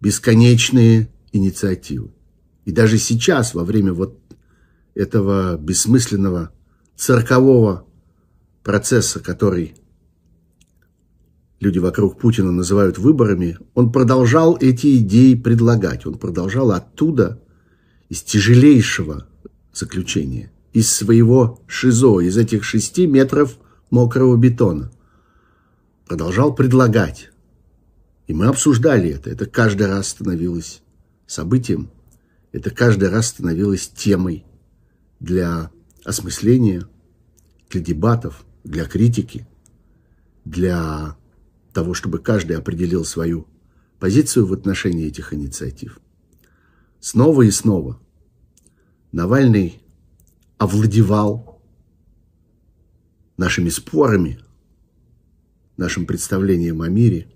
S4: бесконечные инициативы. И даже сейчас, во время вот этого бессмысленного циркового процесса, который люди вокруг Путина называют выборами, он продолжал эти идеи предлагать. Он продолжал оттуда, из тяжелейшего заключения, из своего ШИЗО, из этих шести метров мокрого бетона, продолжал предлагать. И мы обсуждали это. Это каждый раз становилось событием – это каждый раз становилось темой для осмысления, для дебатов, для критики, для того, чтобы каждый определил свою позицию в отношении этих инициатив. Снова и снова Навальный овладевал нашими спорами, нашим представлением о мире.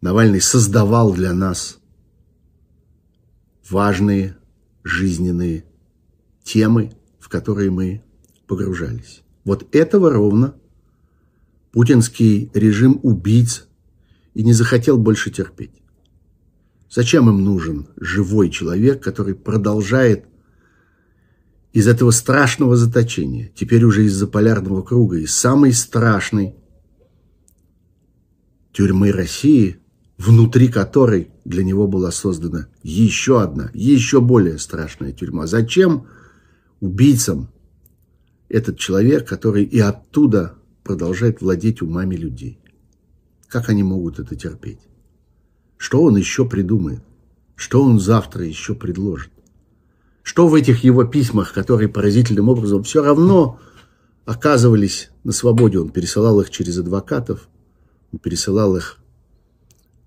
S4: Навальный создавал для нас важные жизненные темы, в которые мы погружались. Вот этого ровно путинский режим убийц и не захотел больше терпеть. Зачем им нужен живой человек, который продолжает из этого страшного заточения, теперь уже из-за полярного круга, из самой страшной тюрьмы России – внутри которой для него была создана еще одна, еще более страшная тюрьма. Зачем убийцам этот человек, который и оттуда продолжает владеть умами людей? Как они могут это терпеть? Что он еще придумает? Что он завтра еще предложит? Что в этих его письмах, которые поразительным образом все равно оказывались на свободе, он пересылал их через адвокатов, он пересылал их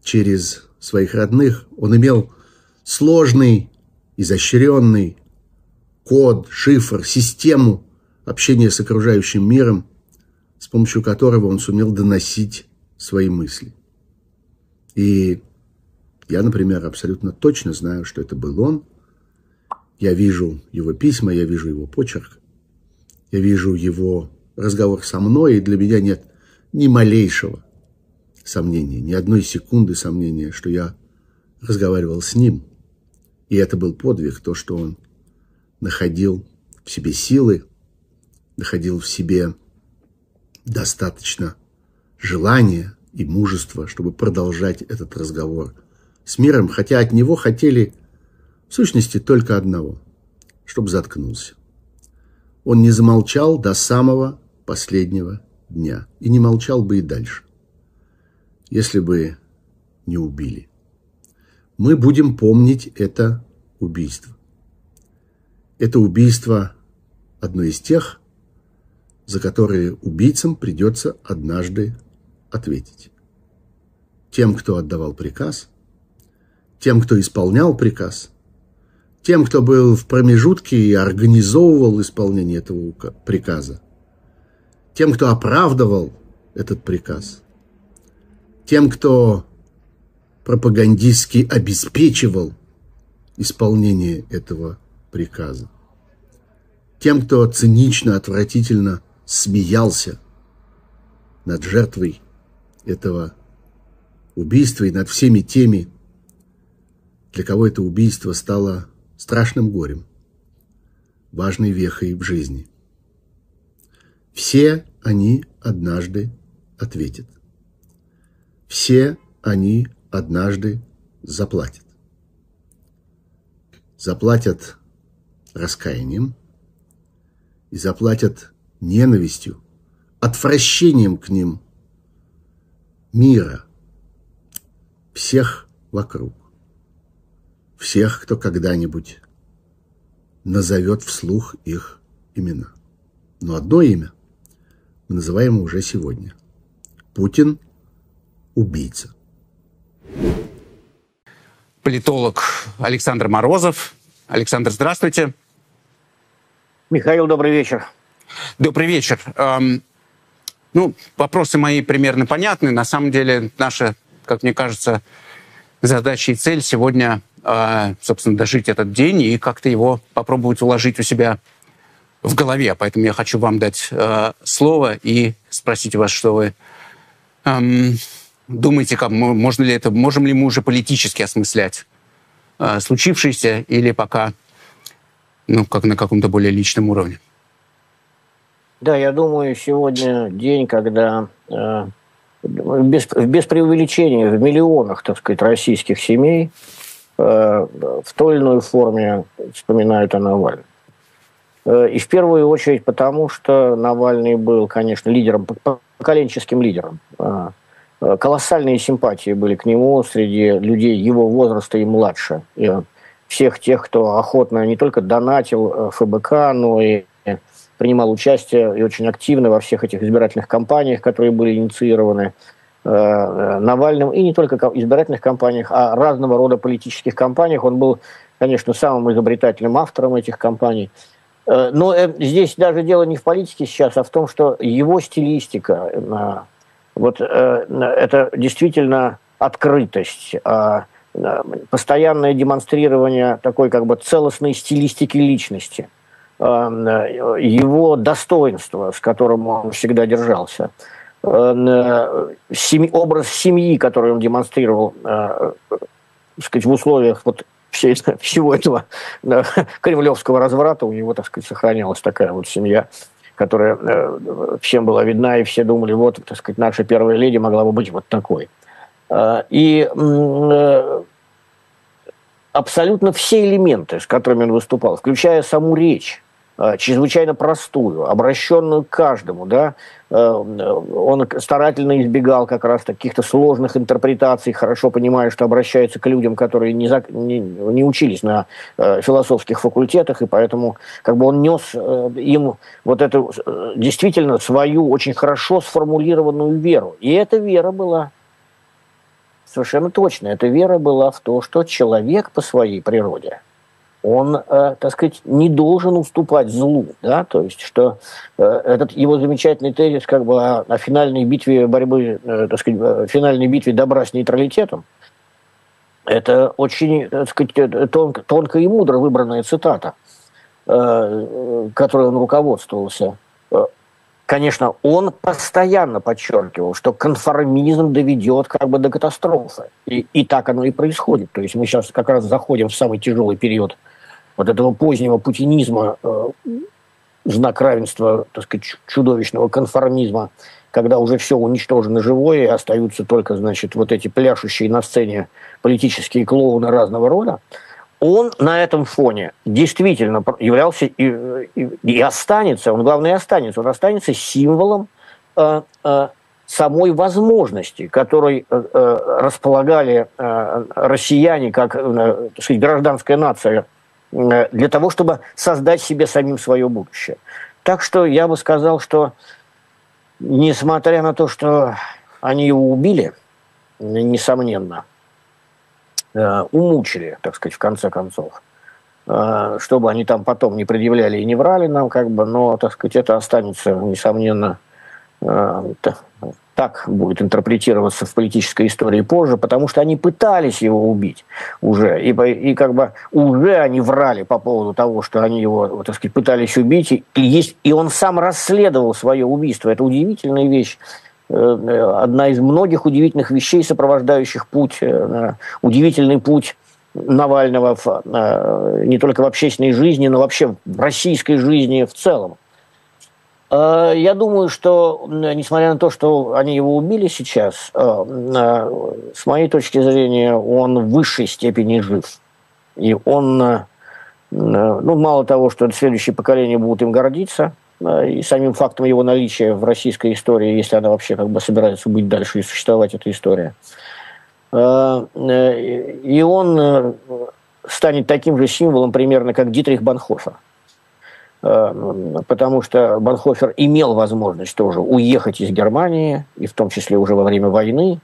S4: через своих родных. Он имел сложный, изощренный код, шифр, систему общения с окружающим миром, с помощью которого он сумел доносить свои мысли. И я, например, абсолютно точно знаю, что это был он. Я вижу его письма, я вижу его почерк, я вижу его разговор со мной, и для меня нет ни малейшего сомнения, ни одной секунды сомнения, что я разговаривал с ним. И это был подвиг, то, что он находил в себе силы, находил в себе достаточно желания и мужества, чтобы продолжать этот разговор с миром, хотя от него хотели в сущности только одного, чтобы заткнулся. Он не замолчал до самого последнего дня и не молчал бы и дальше если бы не убили. Мы будем помнить это убийство. Это убийство одно из тех, за которые убийцам придется однажды ответить. Тем, кто отдавал приказ, тем, кто исполнял приказ, тем, кто был в промежутке и организовывал исполнение этого приказа, тем, кто оправдывал этот приказ – тем, кто пропагандистски обеспечивал исполнение этого приказа. Тем, кто цинично, отвратительно смеялся над жертвой этого убийства и над всеми теми, для кого это убийство стало страшным горем, важной вехой в жизни. Все они однажды ответят все они однажды заплатят. Заплатят раскаянием и заплатят ненавистью, отвращением к ним мира, всех вокруг, всех, кто когда-нибудь назовет вслух их имена. Но одно имя мы называем уже сегодня. Путин – убийца.
S5: Политолог Александр Морозов. Александр, здравствуйте.
S6: Михаил, добрый вечер.
S5: Добрый вечер. Эм, ну, вопросы мои примерно понятны. На самом деле, наша, как мне кажется, задача и цель сегодня, э, собственно, дожить этот день и как-то его попробовать уложить у себя в голове. Поэтому я хочу вам дать э, слово и спросить вас, что вы эм, думаете, как, можно ли это, можем ли мы уже политически осмыслять э, случившееся или пока ну, как на каком-то более личном уровне?
S6: Да, я думаю, сегодня день, когда э, без, без преувеличения в миллионах, так сказать, российских семей э, в той или иной форме вспоминают о Навальном. Э, и в первую очередь потому, что Навальный был, конечно, лидером, поколенческим лидером. Э, э, колоссальные симпатии были к нему среди людей его возраста и младше. И всех тех, кто охотно не только донатил ФБК, но и принимал участие и очень активно во всех этих избирательных кампаниях, которые были инициированы Навальным, и не только избирательных кампаниях, а разного рода политических кампаниях. Он был, конечно, самым изобретательным автором этих кампаний – Э, но э, здесь даже дело не в политике сейчас, а в том, что его стилистика, э, вот это действительно открытость, а, постоянное демонстрирование такой как бы целостной стилистики личности, его достоинство, с которым он всегда держался, образ семьи, который он демонстрировал сказать, в условиях вот все, всего этого кремлевского разврата у него, так сказать, сохранялась такая вот семья, которая э, всем была видна, и все думали, вот, так сказать, наша первая леди могла бы быть вот такой. Э, и э, абсолютно все элементы, с которыми он выступал, включая саму речь, чрезвычайно простую, обращенную к каждому, да, э, он старательно избегал как раз каких-то сложных интерпретаций, хорошо понимая, что обращается к людям, которые не, за, не, не учились на э, философских факультетах, и поэтому как бы он нес им вот эту действительно свою очень хорошо сформулированную веру. И эта вера была совершенно точно, эта вера была в то, что человек по своей природе – он, э, так сказать, не должен уступать злу, да, то есть, что э, этот его замечательный тезис как бы о, финальной битве борьбы, э, так сказать, финальной битве добра с нейтралитетом, это очень, так сказать, тонко, тонко и мудро выбранная цитата, э, которой он руководствовался. Конечно, он постоянно подчеркивал, что конформизм доведет как бы до катастрофы. И, и так оно и происходит. То есть мы сейчас как раз заходим в самый тяжелый период вот этого позднего путинизма, э, знак равенства, так сказать, чудовищного конформизма, когда уже все уничтожено живое, и остаются только, значит, вот эти пляшущие на сцене политические клоуны разного рода, он на этом фоне действительно являлся и, и, и останется, он, главное, останется, он останется символом э, э, самой возможности, которой э, э располагали э, россияне как э, сказать, гражданская нация для того, чтобы создать себе самим свое будущее. Так что я бы сказал, что несмотря на то, что они его убили, несомненно, э, умучили, так сказать, в конце концов, э, чтобы они там потом не предъявляли и не врали нам, как бы, но, так сказать, это останется, несомненно, так будет интерпретироваться в политической истории позже, потому что они пытались его убить уже, и, и как бы уже они врали по поводу того, что они его, так сказать, пытались убить, и, есть, и он сам расследовал свое убийство. Это удивительная вещь э, одна из многих удивительных вещей, сопровождающих путь, э, удивительный путь Навального в, э, не только в общественной жизни, но вообще в российской жизни в целом. Э, я думаю, что, несмотря на то, что они его убили сейчас, э, э, с моей точки зрения, он в высшей степени жив. И он, ну, мало того, что следующее поколение будут им гордиться, и самим фактом его наличия в российской истории, если она вообще как бы собирается быть дальше и существовать, эта история. И он станет таким же символом примерно, как Дитрих Банхофер. Потому что Банхофер имел возможность тоже уехать из Германии, и в том числе уже во время войны,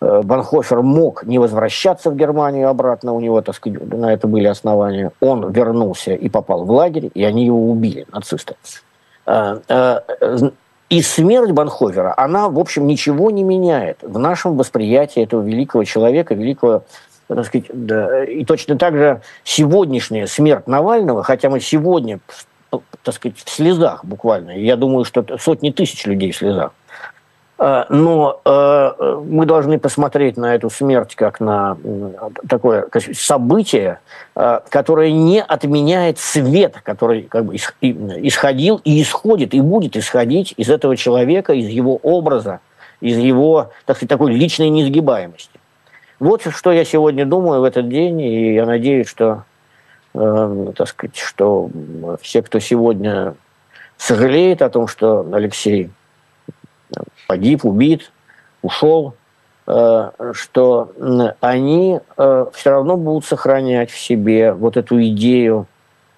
S6: Э, Банхофер мог не возвращаться в Германию обратно, у него, так сказать, на это были основания. Он вернулся и попал в лагерь, и они его убили, нацисты. Э, э, и смерть Банхофера, она, в общем, ничего не меняет в нашем восприятии этого великого человека, великого так сказать, да, и точно так же сегодняшняя смерть Навального, хотя мы сегодня, так сказать, в слезах буквально, я думаю, что сотни тысяч людей в слезах, Э, но э, мы должны посмотреть на эту смерть как на такое событие, э, которое не отменяет свет, который как бы исходил и исходит, и будет исходить из этого человека, из его образа, из его, так сказать, такой личной несгибаемости. Вот что я сегодня думаю в этот день, и я надеюсь, что, так сказать, что все, кто сегодня сожалеет о том, что Алексей погиб, убит, ушел, э, что они э, все равно будут сохранять в себе вот эту идею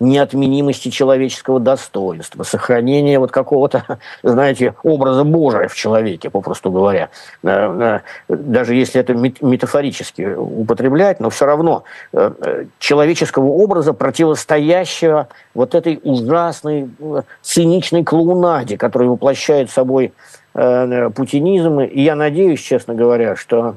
S6: неотменимости человеческого достоинства, сохранения вот какого-то, знаете, образа Божия в человеке, попросту говоря. Э, даже если это метафорически употреблять, но все равно человеческого образа, противостоящего вот этой ужасной, циничной клоунаде, которая воплощает собой Э, путинизм. И я надеюсь, честно говоря, что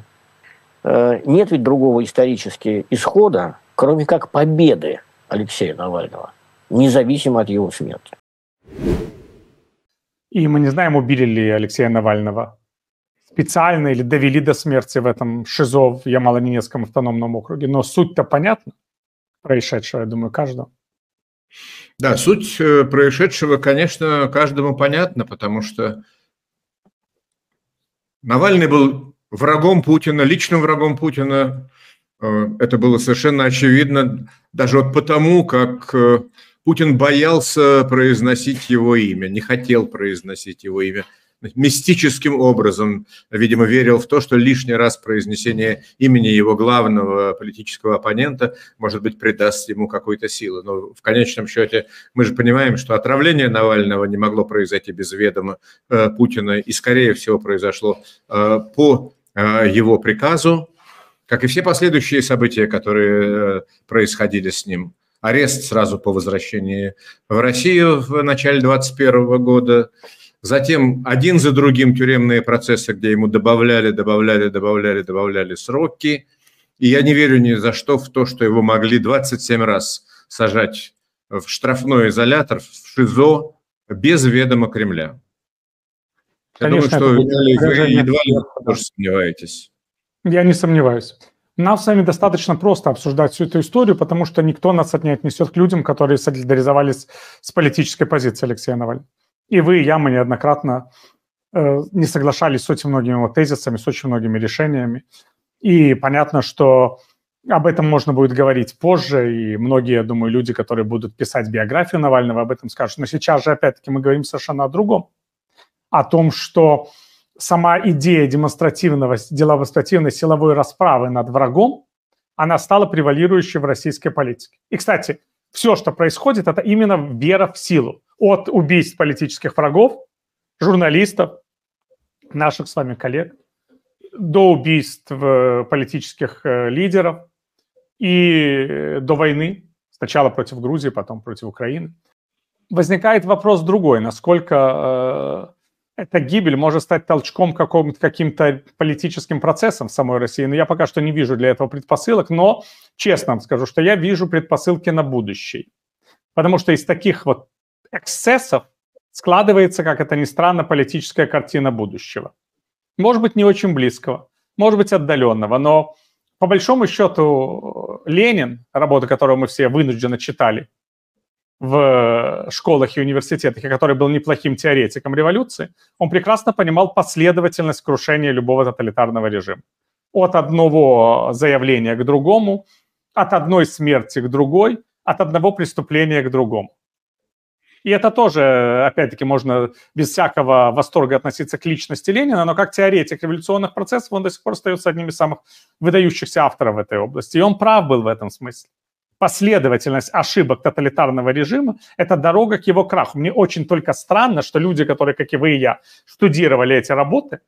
S6: э, нет ведь другого исторического исхода, кроме как победы Алексея Навального, независимо от его смерти.
S7: И мы не знаем, убили ли Алексея Навального специально или довели до смерти в этом ШИЗО в Ямало-Ненецком автономном округе. Но суть-то понятна происшедшего, я думаю, каждому.
S8: Да, суть э, происшедшего, конечно, каждому понятна, потому что Навальный был врагом Путина, личным врагом Путина. Э, это было совершенно очевидно, даже вот потому, как э, Путин боялся произносить его имя, не хотел произносить его имя мистическим образом, видимо, верил в то, что лишний раз произнесение имени его главного политического оппонента, может быть, придаст ему какой-то силы. Но в конечном счете мы же понимаем, что отравление Навального не могло произойти без ведома э, Путина, и, скорее всего, произошло по его приказу, как и все последующие события, которые э, происходили с ним. Арест сразу по возвращении в Россию в начале 2021 года – Затем один за другим тюремные процессы, где ему добавляли, добавляли, добавляли, добавляли сроки. И я не верю ни за что в то, что его могли 27 раз сажать в штрафной изолятор, в ШИЗО, без ведома Кремля. Я Конечно, думаю, что вы едва ли тоже сомневаетесь.
S7: Я не сомневаюсь. Нам с вами достаточно просто обсуждать всю эту историю, потому что никто нас не отнесет к людям, которые солидаризовались с политической позицией Алексея Навального. И вы, и я, мы неоднократно э, не соглашались с очень многими вот тезисами, с очень многими решениями. И понятно, что об этом можно будет говорить позже, и многие, я думаю, люди, которые будут писать биографию Навального, об этом скажут. Но сейчас же, опять-таки, мы говорим совершенно о другом. О том, что сама идея демонстративного, демонстративной силовой расправы над врагом, она стала превалирующей в российской политике. И, кстати, все, что происходит, это именно вера в силу от убийств политических врагов, журналистов, наших с вами коллег, до убийств э, политических э, лидеров и до войны, сначала против Грузии, потом против Украины. Возникает вопрос другой, насколько э, эта гибель может стать толчком каким-то каким-то политическим процессом в самой России. Но я пока что не вижу для этого предпосылок, но честно вам скажу, что я вижу предпосылки на будущее. Потому что из таких вот эксцессов складывается, как это ни странно, политическая картина будущего. Может быть, не очень близкого, может быть, отдаленного, но по большому счету Ленин, работа которую мы все вынужденно читали в школах и университетах, и который был неплохим теоретиком революции, он прекрасно понимал последовательность крушения любого тоталитарного режима. От одного заявления к другому, от одной смерти к другой, от одного преступления к другому. И это тоже, опять-таки, можно без всякого восторга относиться к личности Ленина, но как теоретик революционных процессов он до сих пор остается одним из самых выдающихся авторов в этой области. И он прав был в этом смысле. Последовательность ошибок тоталитарного режима – это дорога к его краху. Мне очень только странно, что люди, которые, как и вы и я, штудировали эти работы,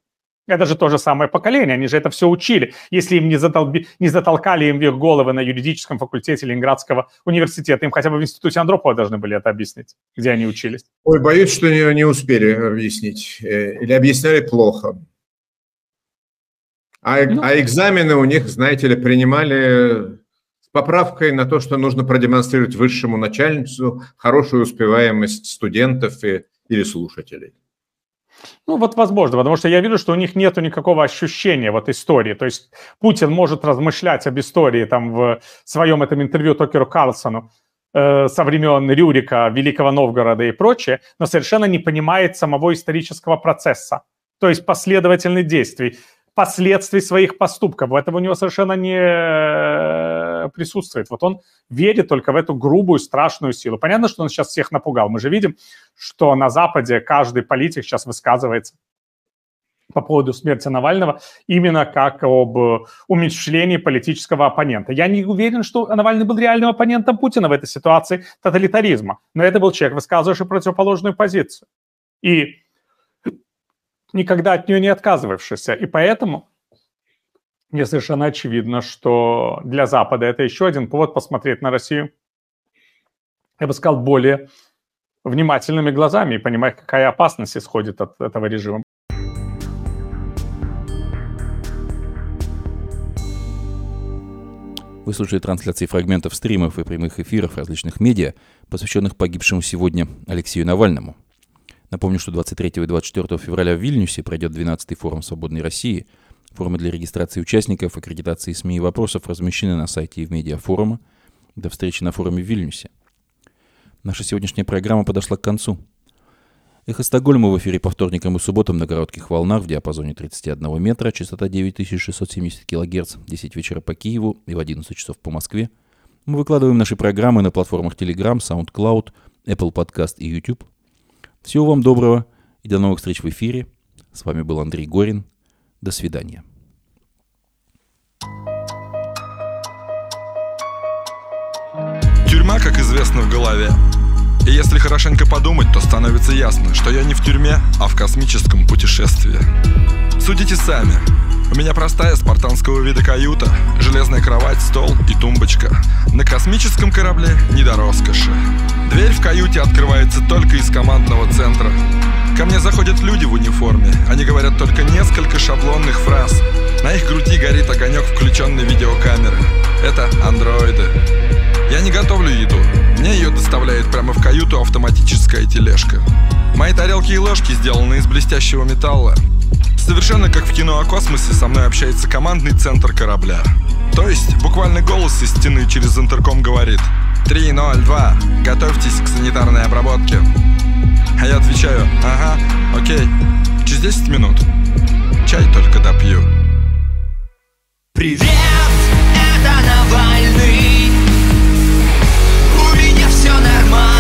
S7: это же то же самое поколение, они же это все учили. Если им не, затолби, не затолкали им в их головы на юридическом факультете Ленинградского университета, им хотя бы в институте Андропова должны были это объяснить, где они учились.
S8: Ой, боюсь, что не, не успели объяснить. Э, или объясняли плохо. А, ну, а экзамены у них, знаете ли, принимали поправкой на то, что нужно продемонстрировать высшему начальницу хорошую успеваемость студентов и, или слушателей.
S7: Ну, вот возможно, потому что я вижу, что у них нет никакого ощущения вот истории. То есть Путин может размышлять об истории там в своем этом интервью Токеру Карлсону э, со времен Рюрика, Великого Новгорода и прочее, но совершенно не понимает самого исторического процесса, то есть последовательных действий последствий своих поступков. Этого у него совершенно не присутствует. Вот он верит только в эту грубую, страшную силу. Понятно, что он сейчас всех напугал. Мы же видим, что на Западе каждый политик сейчас высказывается по поводу смерти Навального именно как об умерщвлении политического оппонента. Я не уверен, что Навальный был реальным оппонентом Путина в этой ситуации тоталитаризма, но это был человек, высказывающий противоположную позицию. И никогда от нее не отказывавшийся. И поэтому мне совершенно очевидно, что для Запада это еще один повод посмотреть на Россию, я бы сказал, более внимательными глазами и понимать, какая опасность исходит от этого режима.
S1: Вы слушали трансляции фрагментов стримов и прямых эфиров различных медиа, посвященных погибшему сегодня Алексею Навальному. Напомню, что 23 и 24 февраля в Вильнюсе пройдет 12-й форум «Свободной России». Формы для регистрации участников, аккредитации СМИ и вопросов размещены на сайте и в медиа форума. До встречи на форуме в Вильнюсе. Наша сегодняшняя программа подошла к концу. Эхо Стокгольма в эфире по вторникам и субботам на коротких волнах в диапазоне 31 метра, частота 9670 кГц, 10 вечера по Киеву и в 11 часов по Москве. Мы выкладываем наши программы на платформах Telegram, SoundCloud, Apple Podcast и YouTube. Всего вам доброго и до новых встреч в эфире. С вами был Андрей Горин. До свидания.
S9: Тюрьма, как известно, в голове. И если хорошенько подумать, то становится ясно, что я не в тюрьме, а в космическом путешествии. Судите сами. У меня простая спартанского вида каюта, железная кровать, стол и тумбочка. На космическом корабле не до роскоши. Дверь в каюте открывается только из командного центра. Ко мне заходят люди в униформе. Они говорят только несколько шаблонных фраз. На их груди горит огонек включенной видеокамеры. Это андроиды. Я не готовлю еду. Мне ее доставляет прямо в каюту автоматическая тележка. Мои тарелки и ложки сделаны из блестящего металла. Совершенно как в кино о космосе со мной общается командный центр корабля. То есть буквально голос из стены через интерком говорит 302, готовьтесь к санитарной обработке. А я отвечаю, ага, окей, через 10 минут. Чай только допью.
S10: Привет, это Навальный. У меня все нормально.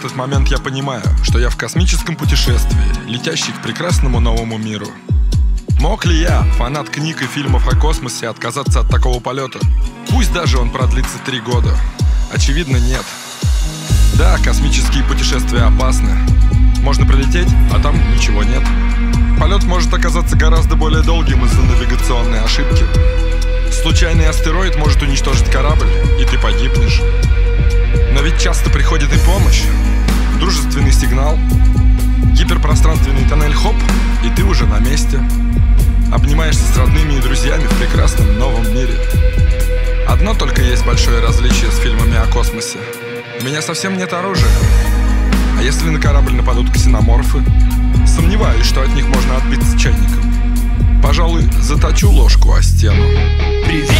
S9: Этот момент я понимаю, что я в космическом путешествии, летящий к прекрасному новому миру. Мог ли я, фанат книг и фильмов о космосе, отказаться от такого полета? Пусть даже он продлится три года. Очевидно, нет. Да, космические путешествия опасны. Можно прилететь, а там ничего нет. Полет может оказаться гораздо более долгим из-за навигационной ошибки. Случайный астероид может уничтожить корабль, и ты погибнешь. Но ведь часто приходит и помощь. Дружественный сигнал, гиперпространственный тоннель хоп, и ты уже на месте. Обнимаешься с родными и друзьями в прекрасном новом мире. Одно только есть большое различие с фильмами о космосе. У меня совсем нет оружия. А если на корабль нападут ксеноморфы? Сомневаюсь, что от них можно отбиться чайником. Пожалуй, заточу ложку о стену.
S10: Привет!